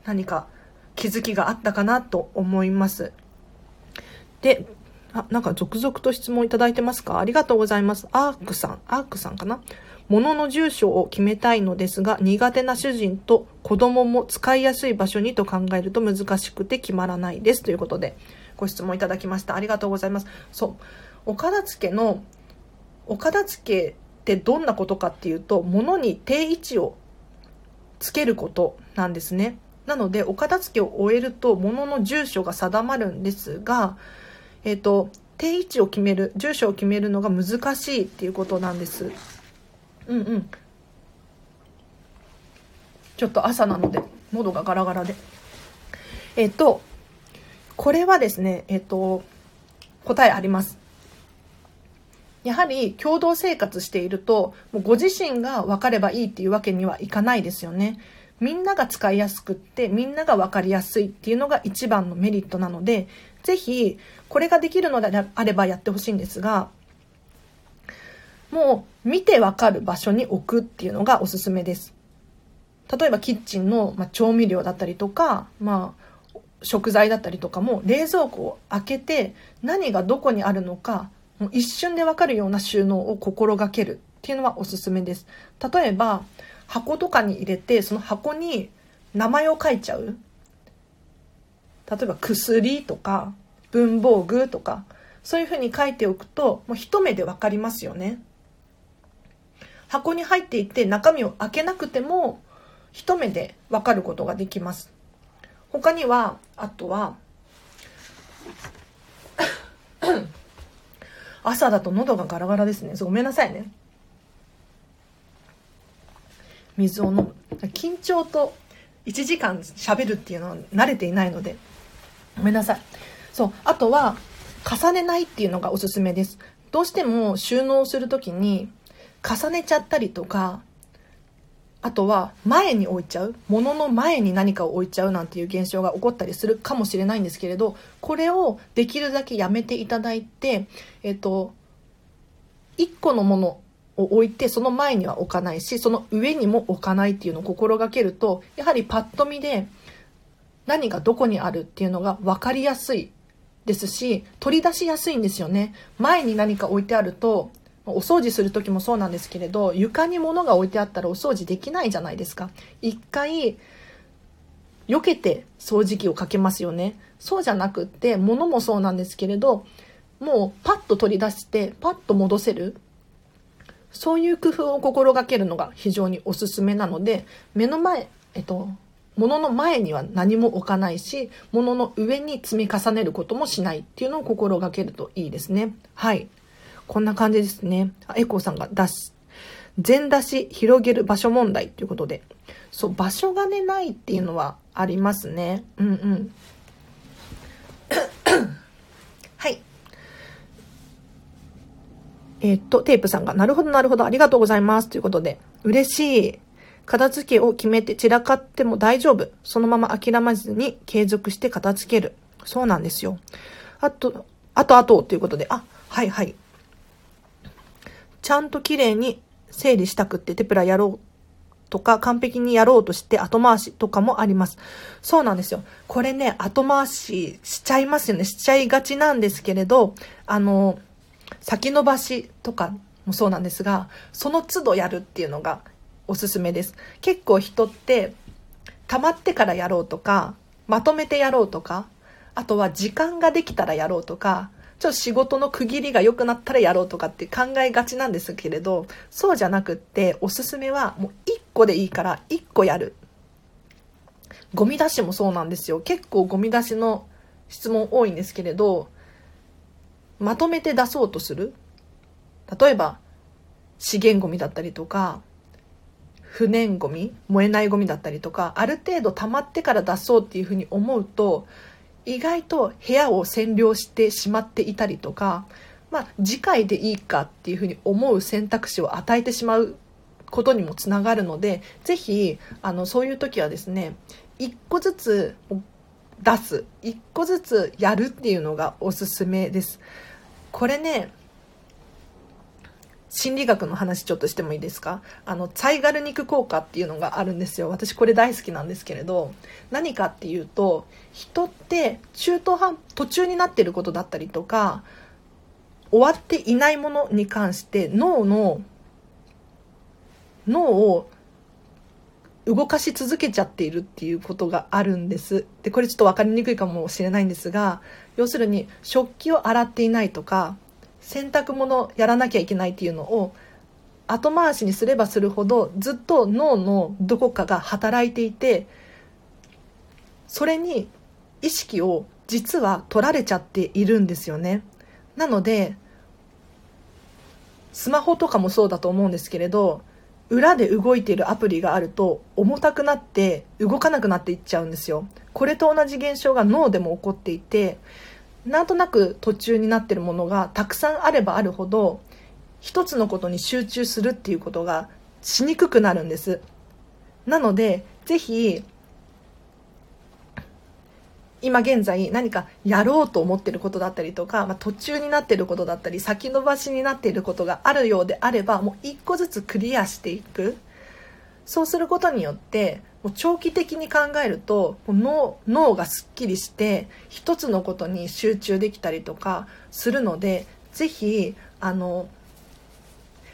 何か気づきがあったかなと思います。で、あ、なんか続々と質問いただいてますか？ありがとうございます。アークさん、アークさんかな？物の住所を決めたいのですが、苦手な主人と子供も使いやすい場所にと考えると難しくて決まらないです。ということで、ご質問いただきました。ありがとうございます。そう。お片付のお片付けってどんなことかっていうと物に定位置をつけることなんですね。なのでお片付けを終えると物の住所が定まるんですが、えっ、ー、と定位置を決める住所を決めるのが難しいっていうことなんです。うんうん。ちょっと朝なので喉がガラガラで。えっ、ー、とこれはですねえっ、ー、と答えあります。やはり共同生活していると、もうご自身が分かればいいっていうわけにはいかないですよね。みんなが使いやすくって、みんなが分かりやすいっていうのが一番のメリットなので、ぜひ、これができるのであればやってほしいんですが、もう見て分かる場所に置くっていうのがおすすめです。例えばキッチンの、ま調味料だったりとか、まあ、食材だったりとかも冷蔵庫を開けて何がどこにあるのか一瞬でわかるような収納を心がけるっていうのはおすすめです。例えば、箱とかに入れて、その箱に名前を書いちゃう。例えば、薬とか、文房具とか、そういうふうに書いておくと、もう一目でわかりますよね。箱に入っていて中身を開けなくても、一目でわかることができます。他には、あとは、朝だと喉がガラガラですね。ごめんなさいね。水を飲む緊張と1時間喋るっていうのは慣れていないのでごめんなさいそうあとは重ねないっていうのがおすすめですどうしても収納するときに重ねちゃったりとかあとは前に置いちゃう物の前に何かを置いちゃうなんていう現象が起こったりするかもしれないんですけれどこれをできるだけやめていただいてえっと1個のものを置いてその前には置かないしその上にも置かないっていうのを心がけるとやはりパッと見で何がどこにあるっていうのが分かりやすいですし取り出しやすいんですよね。前に何か置いてあるとお掃除する時もそうなんですけれど床に物が置いてあったらお掃除できないじゃないですか。一回避けて掃除機をかけますよね。そうじゃなくって物もそうなんですけれどもうパッと取り出してパッと戻せる。そういう工夫を心がけるのが非常におすすめなので目の前えっと物の前には何も置かないし物の上に積み重ねることもしないっていうのを心がけるといいですね。はい。こんな感じですねエコーさんが出し全出し広げる場所問題ということでそう場所がねないっていうのはありますねうんうん [COUGHS] はいえー、っと、テープさんが、なるほど、なるほど、ありがとうございます。ということで、嬉しい。片付けを決めて散らかっても大丈夫。そのまま諦めずに継続して片付ける。そうなんですよ。あと、あとあとということで、あ、はいはい。ちゃんと綺麗に整理したくってテプラやろうとか完璧にやろうとして後回しとかもあります。そうなんですよ。これね、後回ししちゃいますよね。しちゃいがちなんですけれど、あの、先延ばしとかもそうなんですが、その都度やるっていうのがおすすめです。結構人って溜まってからやろうとか、まとめてやろうとか、あとは時間ができたらやろうとか、ちょっと仕事の区切りが良くなったらやろうとかって考えがちなんですけれど、そうじゃなくっておすすめはもう1個でいいから1個やる。ゴミ出しもそうなんですよ。結構ゴミ出しの質問多いんですけれど、まとめて出そうとする例えば資源ゴミだったりとか不燃ゴミ燃えないゴミだったりとかある程度溜まってから出そうっていうふうに思うと意外と部屋を占領してしまっていたりとか、まあ、次回でいいかっていうふうに思う選択肢を与えてしまうことにもつながるのでぜひあのそういう時はですね一個ずつ出す。1個ずつやるっていうのがおすすめです。これね、心理学の話ちょっとしてもいいですか？あの、ツァイガル肉効果っていうのがあるんですよ。私これ大好きなんですけれど、何かっていうと、人って中途半、途中になってることだったりとか、終わっていないものに関して脳の、脳を動かし続けちゃっているっていうことがあるんです。で、これちょっと分かりにくいかもしれないんですが、要するに食器を洗っていないとか洗濯物やらなきゃいけないっていうのを後回しにすればするほどずっと脳のどこかが働いていてそれに意識を実は取られちゃっているんですよね。なのでスマホとかもそうだと思うんですけれど裏で動いているアプリがあると重たくなって動かなくなっていっちゃうんですよ。これと同じ現象が脳でも起こっていてなんとなく途中になってるものがたくさんあればあるほど一つのことに集中するっていうことがしにくくなるんです。なのでぜひ今現在何かやろうと思ってることだったりとか、まあ、途中になってることだったり先延ばしになっていることがあるようであればもう一個ずつクリアしていく。そうすることによってもう長期的に考えると脳脳がすっきりして一つのことに集中できたりとかするのでぜひあの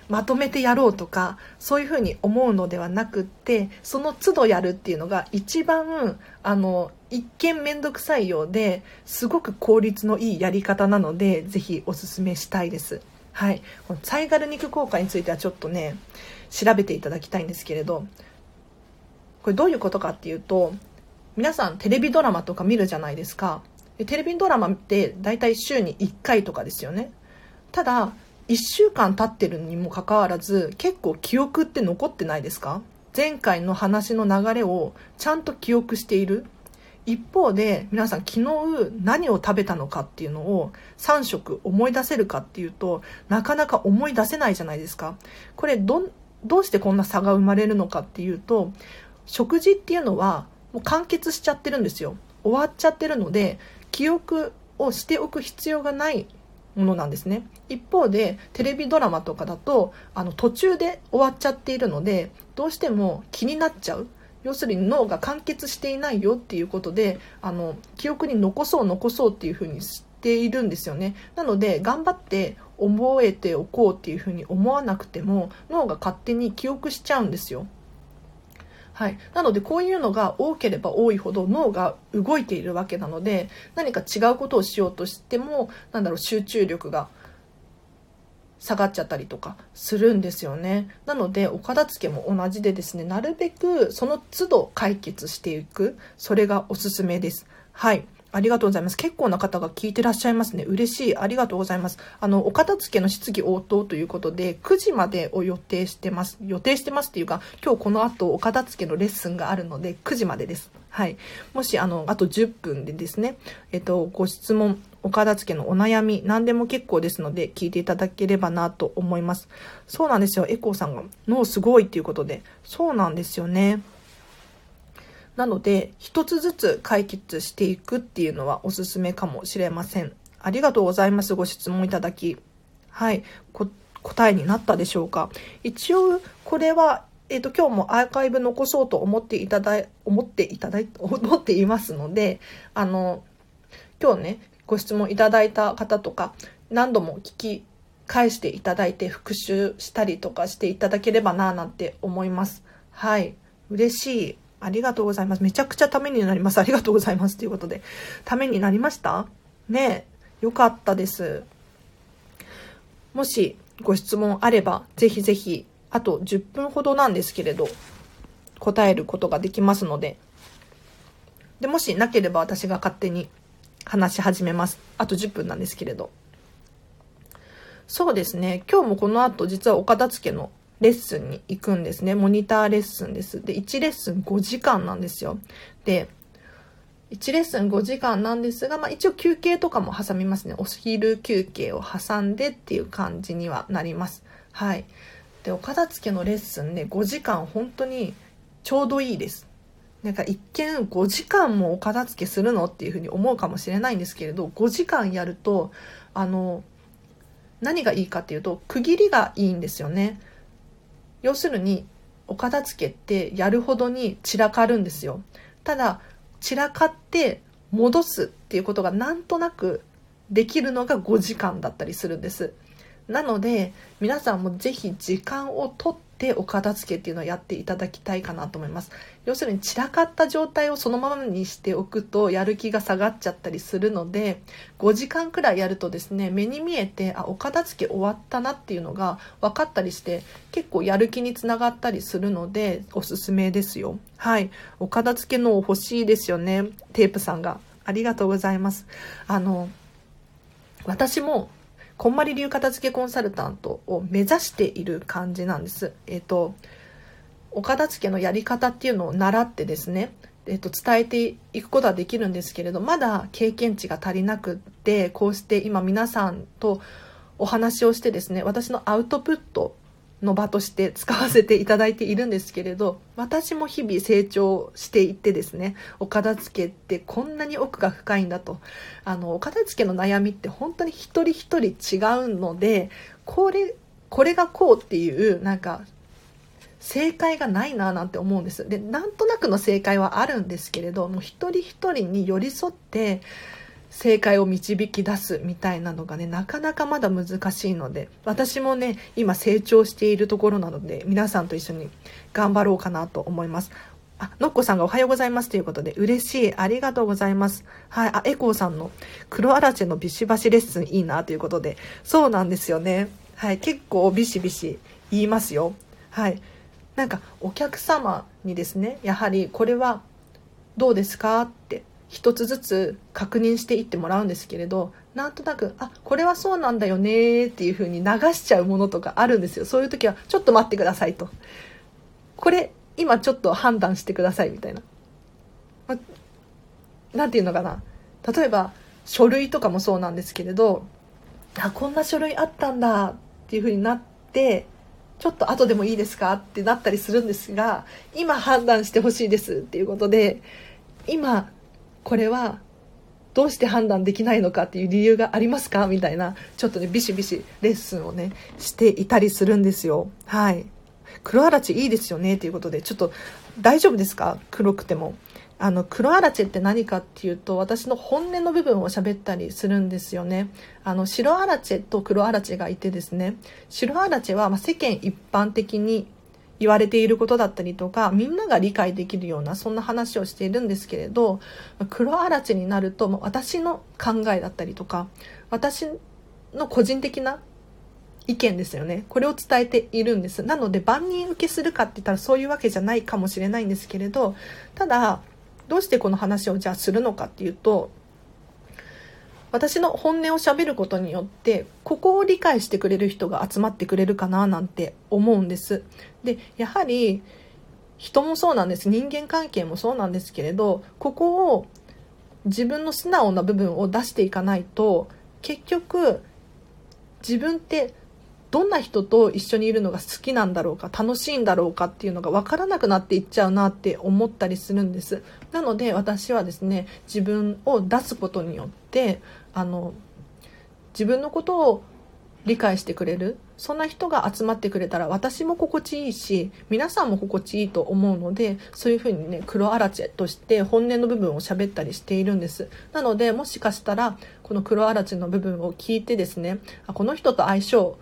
まとめてやろうとかそういうふうに思うのではなくってその都度やるっていうのが一番あの一見面倒くさいようですごく効率のいいやり方なのでぜひおすすめしたいです。はい、このサイガル肉効果についてはちょっとね調べていただきたいんですけれどこれどういうことかっていうと皆さんテレビドラマとか見るじゃないですかでテレビドラマって大体週に1回とかですよねただ1週間経ってるにもかかわらず結構記憶って残ってないですか前回の話の流れをちゃんと記憶している。一方で皆さん昨日何を食べたのかっていうのを3食思い出せるかっていうとなかなか思い出せないじゃないですか。これどどうしてこんな差が生まれるのかっていうと食事っていうのはもう完結しちゃってるんですよ。終わっちゃってるので記憶をしておく必要がないものなんですね。一方でテレビドラマとかだとあの途中で終わっちゃっているのでどうしても気になっちゃう。要するに脳が完結していないよっていうことであの記憶に残そう残そうっていうふうにしているんですよねなので頑張って覚えておこうっていうふうに思わなくても脳が勝手に記憶しちゃうんですよはい、なのでこういうのが多ければ多いほど脳が動いているわけなので何か違うことをしようとしてもなんだろう集中力が下がっちゃったりとかするんですよね。なので、お片付けも同じでですね、なるべくその都度解決していく、それがおすすめです。はい。ありがとうございます。結構な方が聞いてらっしゃいますね。嬉しい。ありがとうございます。あの、お片付けの質疑応答ということで、9時までを予定してます。予定してますっていうか、今日この後お片付けのレッスンがあるので、9時までです。はい。もし、あの、あと10分でですね、えっと、ご質問、お片付けのお悩み、何でも結構ですので、聞いていただければなと思います。そうなんですよ。エコーさんが、脳すごいっていうことで、そうなんですよね。なので、一つずつ解決していくっていうのはおすすめかもしれません。ありがとうございます。ご質問いただき。はい。答えになったでしょうか。一応、これは、えっ、ー、と、今日もアーカイブ残そうと思っていただい、思っていただい、[LAUGHS] 思っていますので、あの、今日ね、ご質問いただいた方とか、何度も聞き返していただいて復習したりとかしていただければな、なんて思います。はい。嬉しい。ありがとうございます。めちゃくちゃためになります。ありがとうございます。ということで。ためになりました？ねえよかったです。もしご質問あれば、ぜひぜひ、あと10分ほどなんですけれど、答えることができますので。で、もしなければ私が勝手に話し始めます。あと10分なんですけれど。そうですね。今日もこの後実はお片付けのレッスンに行くんですね。モニターレッスンです。で、1レッスン5時間なんですよ。で、1レッスン5時間なんですが、まあ一応休憩とかも挟みますね。お昼休憩を挟んでっていう感じにはなります。はい。で、お片付けのレッスンね、5時間本当にちょうどいいです。なんか一見5時間もお片付けするのっていうふうに思うかもしれないんですけれど、5時間やると、あの、何がいいかっていうと、区切りがいいんですよね。要するにお片付けってやるほどに散らかるんですよ。ただ散らかって戻すっていうことがなんとなくできるのが5時間だったりするんです。なので皆さんもぜひ時間をとってお片付けっていうのをやっていただきたいかなと思います。要するに散らかった状態をそのままにしておくとやる気が下がっちゃったりするので5時間くらいやるとですね目に見えてあお片付け終わったなっていうのが分かったりして結構やる気につながったりするのでおすすめですよ。はい。お片付けの欲しいですよね。テープさんが。ありがとうございます。あの私もこんまり流片付けコンサルタントを目指している感じなんです。えっ、ー、と、お片付けのやり方っていうのを習ってですね、えっ、ー、と、伝えていくことはできるんですけれど、まだ経験値が足りなくって、こうして今皆さんとお話をしてですね、私のアウトプットの場として使わせていただいているんですけれど私も日々成長していってですねお片付けってこんなに奥が深いんだと。あのお片付けの悩みって本当に一人一人違うのでこれこれがこうっていうなんか正解がないななんて思うんです。でなんとなくの正解はあるんですけれどもう一人一人に寄り添って正解を導き出すみたいなのがね、なかなかまだ難しいので、私もね、今成長しているところなので、皆さんと一緒に頑張ろうかなと思います。あ、のっこさんがおはようございますということで、嬉しい。ありがとうございます。はい。あ、エコーさんの黒アラチェのビシバシレッスンいいなということで、そうなんですよね。はい。結構ビシビシ言いますよ。はい。なんかお客様にですね、やはりこれはどうですかって一つずつ確認していってもらうんですけれどなんとなくあこれはそうなんだよねっていう風に流しちゃうものとかあるんですよそういう時はちょっと待ってくださいとこれ今ちょっと判断してくださいみたいな。まなんていうのかな。例えば、書類とかもそうなんですけれど、あ、こんな書類あったんだっていう風になって、ちょっと後でもいいですかってなったりするんですが、今判断してほしいですっていうことで、今、これはどうして判断できないのかっていう理由がありますか？みたいな、ちょっとね、ビシビシレッスンをね、していたりするんですよ。はい。黒あらちいいですよねっていうことで、ちょっと大丈夫ですか？黒くても。あの、黒あらちって何かっていうと、私の本音の部分を喋ったりするんですよね。あの、白あらちと黒あらちがいてですね、白あらちは、ま世間一般的に言われていることだったりとか、みんなが理解できるような、そんな話をしているんですけれど、黒あらちになると、私の考えだったりとか、私の個人的な意見ですよね。これを伝えているんです。なので、万人受けするかって言ったらそういうわけじゃないかもしれないんですけれど、ただ、どうしてこの話をじゃあするのかっていうと、私の本音をしゃべることによってここを理解してくれる人が集まってくれるかななんて思うんです。でやはり人もそうなんです。人間関係もそうなんですけれどここを自分の素直な部分を出していかないと結局自分ってどんな人と一緒にいるのが好きなんだろうか楽しいんだろうかっていうのが分からなくなっていっちゃうなって思ったりするんです。なので私はですね自分を出すことによってあの自分のことを理解してくれるそんな人が集まってくれたら私も心地いいし皆さんも心地いいと思うのでそういうふうにね黒あらちとして本音の部分を喋ったりしているんですなのでもしかしたらこの黒あらちの部分を聞いてですねこの人と相性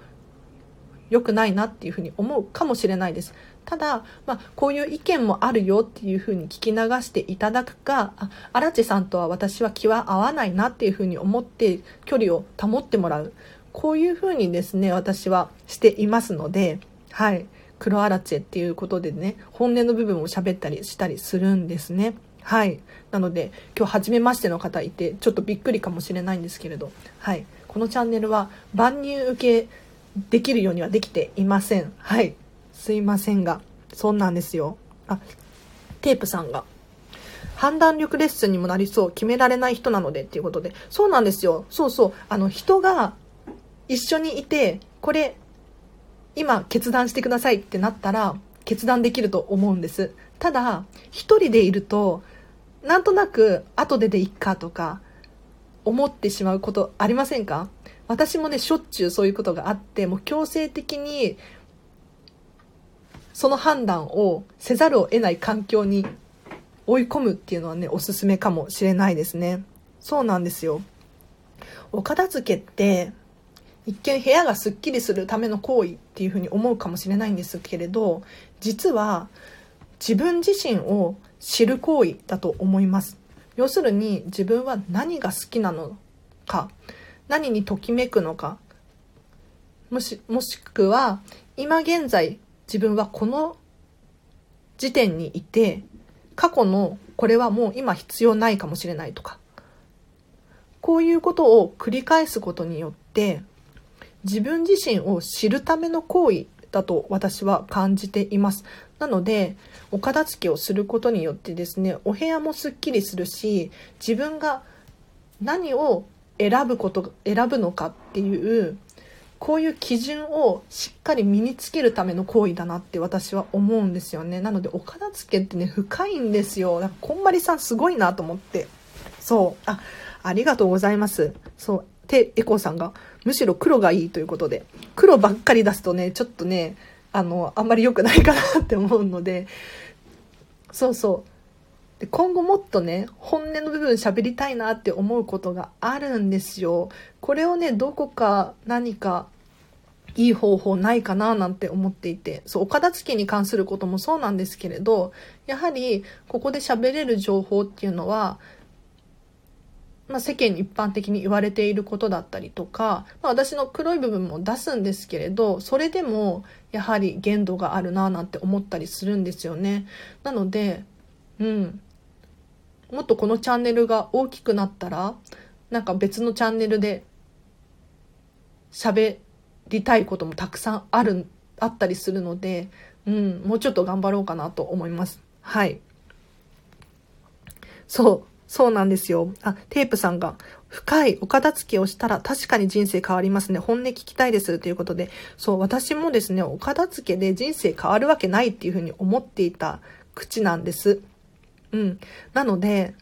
良くないなっていうふうに思うかもしれないです。ただ、まあ、こういう意見もあるよっていうふうに聞き流していただくか、あ、荒地さんとは私は気は合わないなっていうふうに思って距離を保ってもらう。こういうふうにですね、私はしていますので、はい。黒アラチェっていうことでね、本音の部分を喋ったりしたりするんですね。はい。なので、今日初めましての方いて、ちょっとびっくりかもしれないんですけれど、はい。このチャンネルは万入受けできるようにはできていません。はい。すいませんが、そんなんですよ。あ、テープさんが。判断力レッスンにもなりそう。決められない人なのでっていうことで。そうなんですよ。そうそう。あの、人が一緒にいて、これ、今決断してくださいってなったら、決断できると思うんです。ただ、一人でいると、なんとなく後ででいっかとか、思ってしまうことありませんか？私もね、しょっちゅうそういうことがあって、もう強制的に、その判断をせざるを得ない環境に追い込むっていうのはね、おすすめかもしれないですね。そうなんですよ。お片付けって、一見部屋がすっきりするための行為っていうふうに思うかもしれないんですけれど、実は自分自身を知る行為だと思います。要するに自分は何が好きなのか、何にときめくのかもしもしくは今現在自分はこの時点にいて過去のこれはもう今必要ないかもしれないとかこういうことを繰り返すことによって自分自身を知るための行為だと私は感じています。なので、お片付けをすることによってですね、お部屋もすっきりするし、自分が何を選ぶこと選ぶのかっていうこういう基準をしっかり身につけるための行為だなって私は思うんですよね。なのでお片付けってね深いんですよ。なんかこんまりさんすごいなと思って。そう。あありがとうございます。そう。でエコーさんがむしろ黒がいいということで。黒ばっかり出すとねちょっとねあのあんまり良くないかなって思うので。そうそう。で今後もっとね、本音の部分喋りたいなって思うことがあるんですよ。これをね、どこか何かいい方法ないかななんて思っていて、そう、お片付けに関することもそうなんですけれど、やはりここで喋れる情報っていうのは、まあ、世間に一般的に言われていることだったりとか、まあ、私の黒い部分も出すんですけれど、それでもやはり限度があるななんて思ったりするんですよね。なので、うん。もっとこのチャンネルが大きくなったら、なんか別のチャンネルで喋りたいこともたくさんある、あったりするので、うん、もうちょっと頑張ろうかなと思います。はい。そう、そうなんですよ。あ、テープさんが、深いお片付けをしたら確かに人生変わりますね。本音聞きたいです。ということで、そう、私もですね、お片付けで人生変わるわけないっていうふうに思っていた口なんです。うん。なので、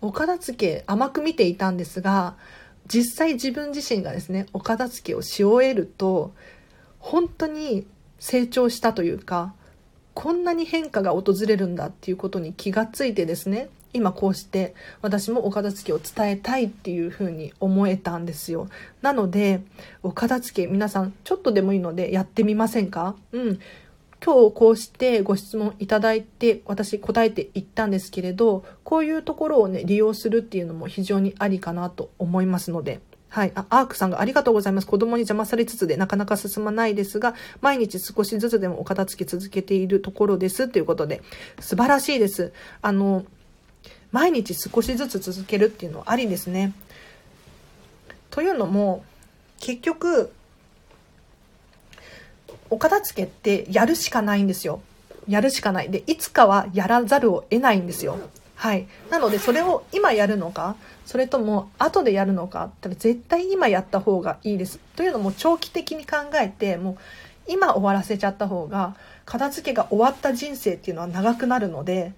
お片付け甘く見ていたんですが、実際自分自身がですね、お片付けをし終えると、本当に成長したというか、こんなに変化が訪れるんだっていうことに気がついてですね、今こうして私もお片付けを伝えたいっていうふうに思えたんですよ。なので、お片付け皆さんちょっとでもいいのでやってみませんか？うん。今日こうしてご質問いただいて私答えていったんですけれど、こういうところをね、利用するっていうのも非常にありかなと思いますので、はい。あ、アークさんがありがとうございます。子供に邪魔されつつでなかなか進まないですが、毎日少しずつでもお片付け続けているところです。ということで、素晴らしいです。あの、毎日少しずつ続けるっていうのはありですね。というのも、結局、お片付けってやるしかないんですよ。やるしかない。で、いつかはやらざるを得ないんですよ。はい。なので、それを今やるのか、それとも後でやるのかって絶対今やった方がいいです。というのも長期的に考えて、もう今終わらせちゃった方が、片付けが終わった人生っていうのは長くなるので、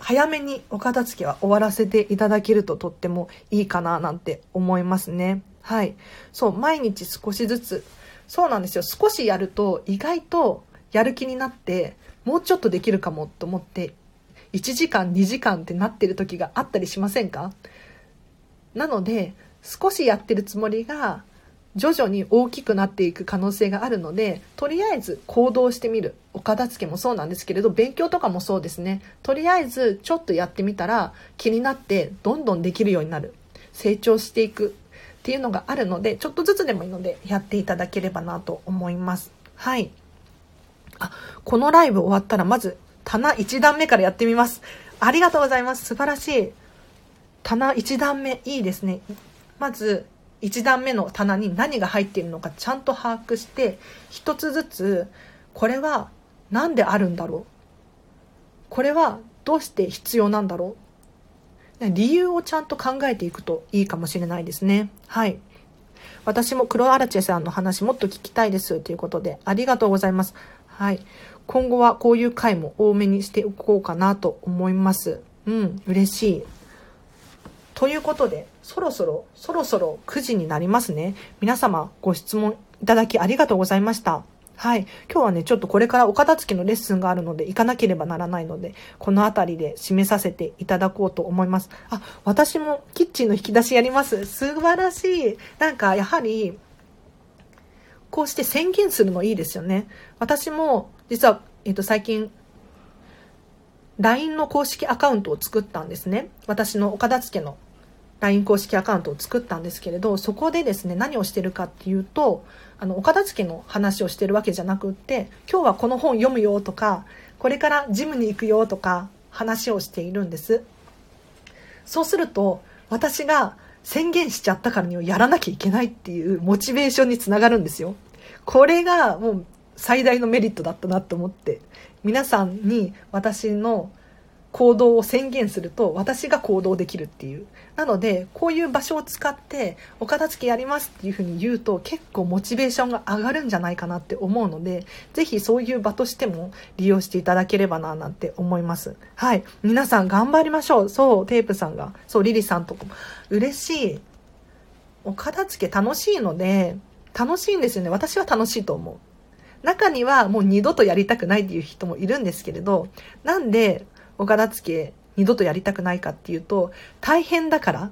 早めにお片付けは終わらせていただけるととってもいいかななんて思いますね。はい。そう、毎日少しずつ。そうなんですよ。少しやると意外とやる気になって、もうちょっとできるかもと思って1時間2時間ってなってる時があったりしませんか？なので少しやってるつもりが徐々に大きくなっていく可能性があるのでとりあえず行動してみる。お片付けもそうなんですけれど勉強とかもそうですね。とりあえずちょっとやってみたら気になってどんどんできるようになる。成長していく。っていうのがあるのでちょっとずつでもいいのでやっていただければなと思いますはいあこのライブ終わったらまず棚1段目からやってみます。ありがとうございます。素晴らしい。棚1段目、いいですね。まず、1段目の棚に何が入っているのかちゃんと把握して、一つずつ、これは何であるんだろう？これはどうして必要なんだろう？理由をちゃんと考えていくといいかもしれないですね。はい。私も黒アラチェさんの話もっと聞きたいですということで、ありがとうございます。はい。今後はこういう回も多めにしておこうかなと思います。うん、嬉しい。ということで、そろそろ、そろそろ9時になりますね。皆様ご質問いただきありがとうございました。はい。今日はね、ちょっとこれからお片付けのレッスンがあるので行かなければならないので、この辺りで締めさせていただこうと思います。あ、私もキッチンの引き出しやります。素晴らしい。なんか、やはり、こうして宣言するのいいですよね。私も、実は、えっ、と、最近、LINE の公式アカウントを作ったんですね。私のお片付けの LINE 公式アカウントを作ったんですけれど、そこでですね、何をしてるかっていうと、あの、お片付けの話をしてるわけじゃなくって、今日はこの本読むよとか、これからジムに行くよとか、話をしているんです。そうすると、私が宣言しちゃったからにはやらなきゃいけないっていうモチベーションにつながるんですよ。これがもう最大のメリットだったなと思って、皆さんに私の行動を宣言すると私が行動できるっていう。なので、こういう場所を使ってお片付けやりますっていうふうに言うと結構モチベーションが上がるんじゃないかなって思うので、ぜひそういう場としても利用していただければななんて思います。はい。皆さん頑張りましょう。そう、テープさんが。そう、リリさんとかも。嬉しい。お片付け楽しいので、楽しいんですよね。私は楽しいと思う。中にはもう二度とやりたくないっていう人もいるんですけれど、なんでお片付け二度とやりたくないかっていうと、大変だから。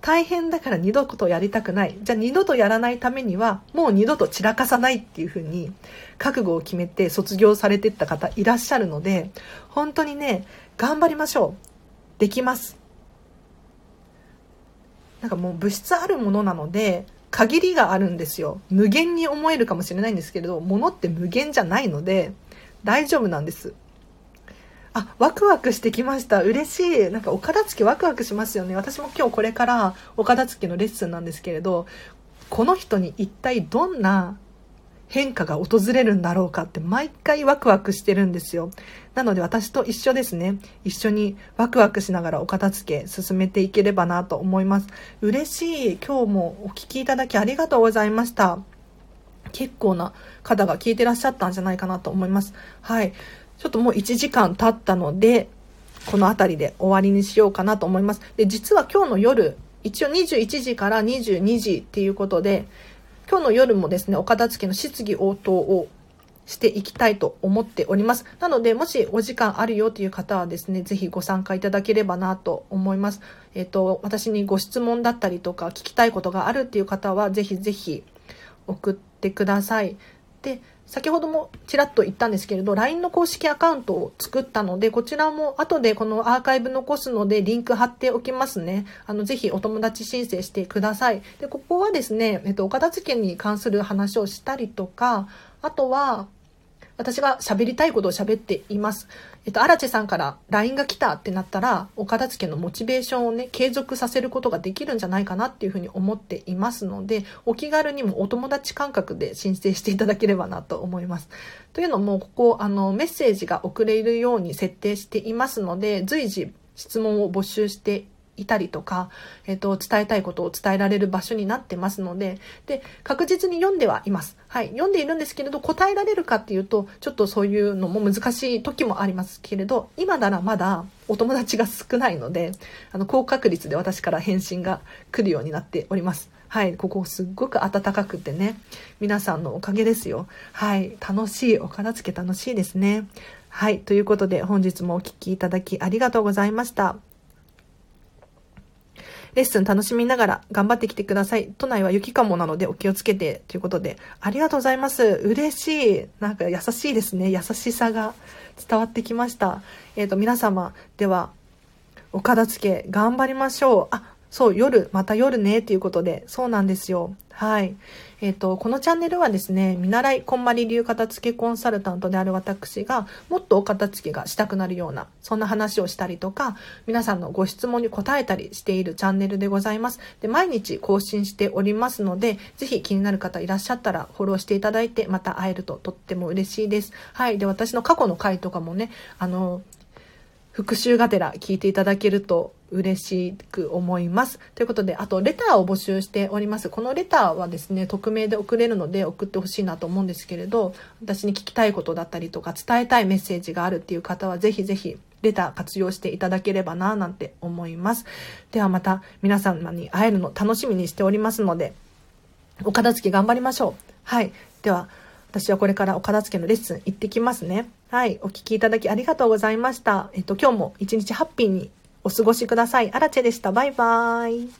大変だから二度とやりたくない。じゃあ二度とやらないためには、もう二度と散らかさないっていうふうに、覚悟を決めて卒業されてった方いらっしゃるので、本当にね、頑張りましょう。できます。なんかもう物質あるものなので、限りがあるんですよ。無限に思えるかもしれないんですけれど、物って無限じゃないので、大丈夫なんです。あ、ワクワクしてきました。嬉しい。なんかお片付けワクワクしますよね。私も今日これからお片付けのレッスンなんですけれど、この人に一体どんな変化が訪れるんだろうかって毎回ワクワクしてるんですよ。なので私と一緒ですね。一緒にワクワクしながらお片付け進めていければなと思います。嬉しい。今日もお聞きいただきありがとうございました。結構な方が聞いてらっしゃったんじゃないかなと思います。はい。ちょっともう1時間経ったので、この辺りで終わりにしようかなと思います。で、実は今日の夜、一応21時から22時っていうことで、今日の夜もですね、お片付けの質疑応答をしていきたいと思っております。なので、もしお時間あるよという方はですね、ぜひご参加いただければなと思います。えっ、と、私にご質問だったりとか聞きたいことがあるっていう方は、ぜひぜひ送ってください。で、先ほどもちらっと言ったんですけれど、LINE の公式アカウントを作ったので、こちらも後でこのアーカイブ残すので、リンク貼っておきますね。あの、ぜひお友達申請してください。で、ここはですね、えっと、お片付けに関する話をしたりとか、あとは、私が喋りたいことを喋っています。えっと、荒地さんから LINE が来たってなったら、お片付けのモチベーションをね、継続させることができるんじゃないかなっていうふうに思っていますので、お気軽にもお友達感覚で申請していただければなと思います。というのも、ここ、あの、メッセージが送れるように設定していますので、随時質問を募集していたりとか、えっ、ー、と、伝えたいことを伝えられる場所になってますので、で、確実に読んではいます。はい。読んでいるんですけれど、答えられるかっていうと、ちょっとそういうのも難しい時もありますけれど、今ならまだお友達が少ないので、あの、高確率で私から返信が来るようになっております。はい。ここすっごく暖かくてね、皆さんのおかげですよ。はい。楽しい、お片付け楽しいですね。はい。ということで、本日もお聴きいただきありがとうございました。レッスン楽しみながら頑張ってきてください。都内は雪かもなのでお気をつけてということで、ありがとうございます。嬉しい。なんか優しいですね。優しさが伝わってきました。えっ、ー、と、皆様、では、お片付け頑張りましょう。あ、そう、夜、また夜ね、ということで、そうなんですよ。はい。えっ、ー、と、このチャンネルはですね、見習いこんまり流片付けコンサルタントである私が、もっとお片付けがしたくなるような、そんな話をしたりとか、皆さんのご質問に答えたりしているチャンネルでございます。で、毎日更新しておりますので、ぜひ気になる方いらっしゃったら、フォローしていただいて、また会えるととっても嬉しいです。はい。で、私の過去の回とかもね、あの、復習がてら聞いていただけると嬉しく思います。ということで、あと、レターを募集しております。このレターはですね、匿名で送れるので送ってほしいなと思うんですけれど、私に聞きたいことだったりとか、伝えたいメッセージがあるっていう方は、ぜひぜひ、レター活用していただければな、なんて思います。ではまた、皆様に会えるの楽しみにしておりますので、お片付け頑張りましょう。はい。では、私はこれからお片付けのレッスン行ってきますね。はい。お聴きいただきありがとうございました。えっと、今日も一日ハッピーにお過ごしください。アラチェでした。バイバーイ。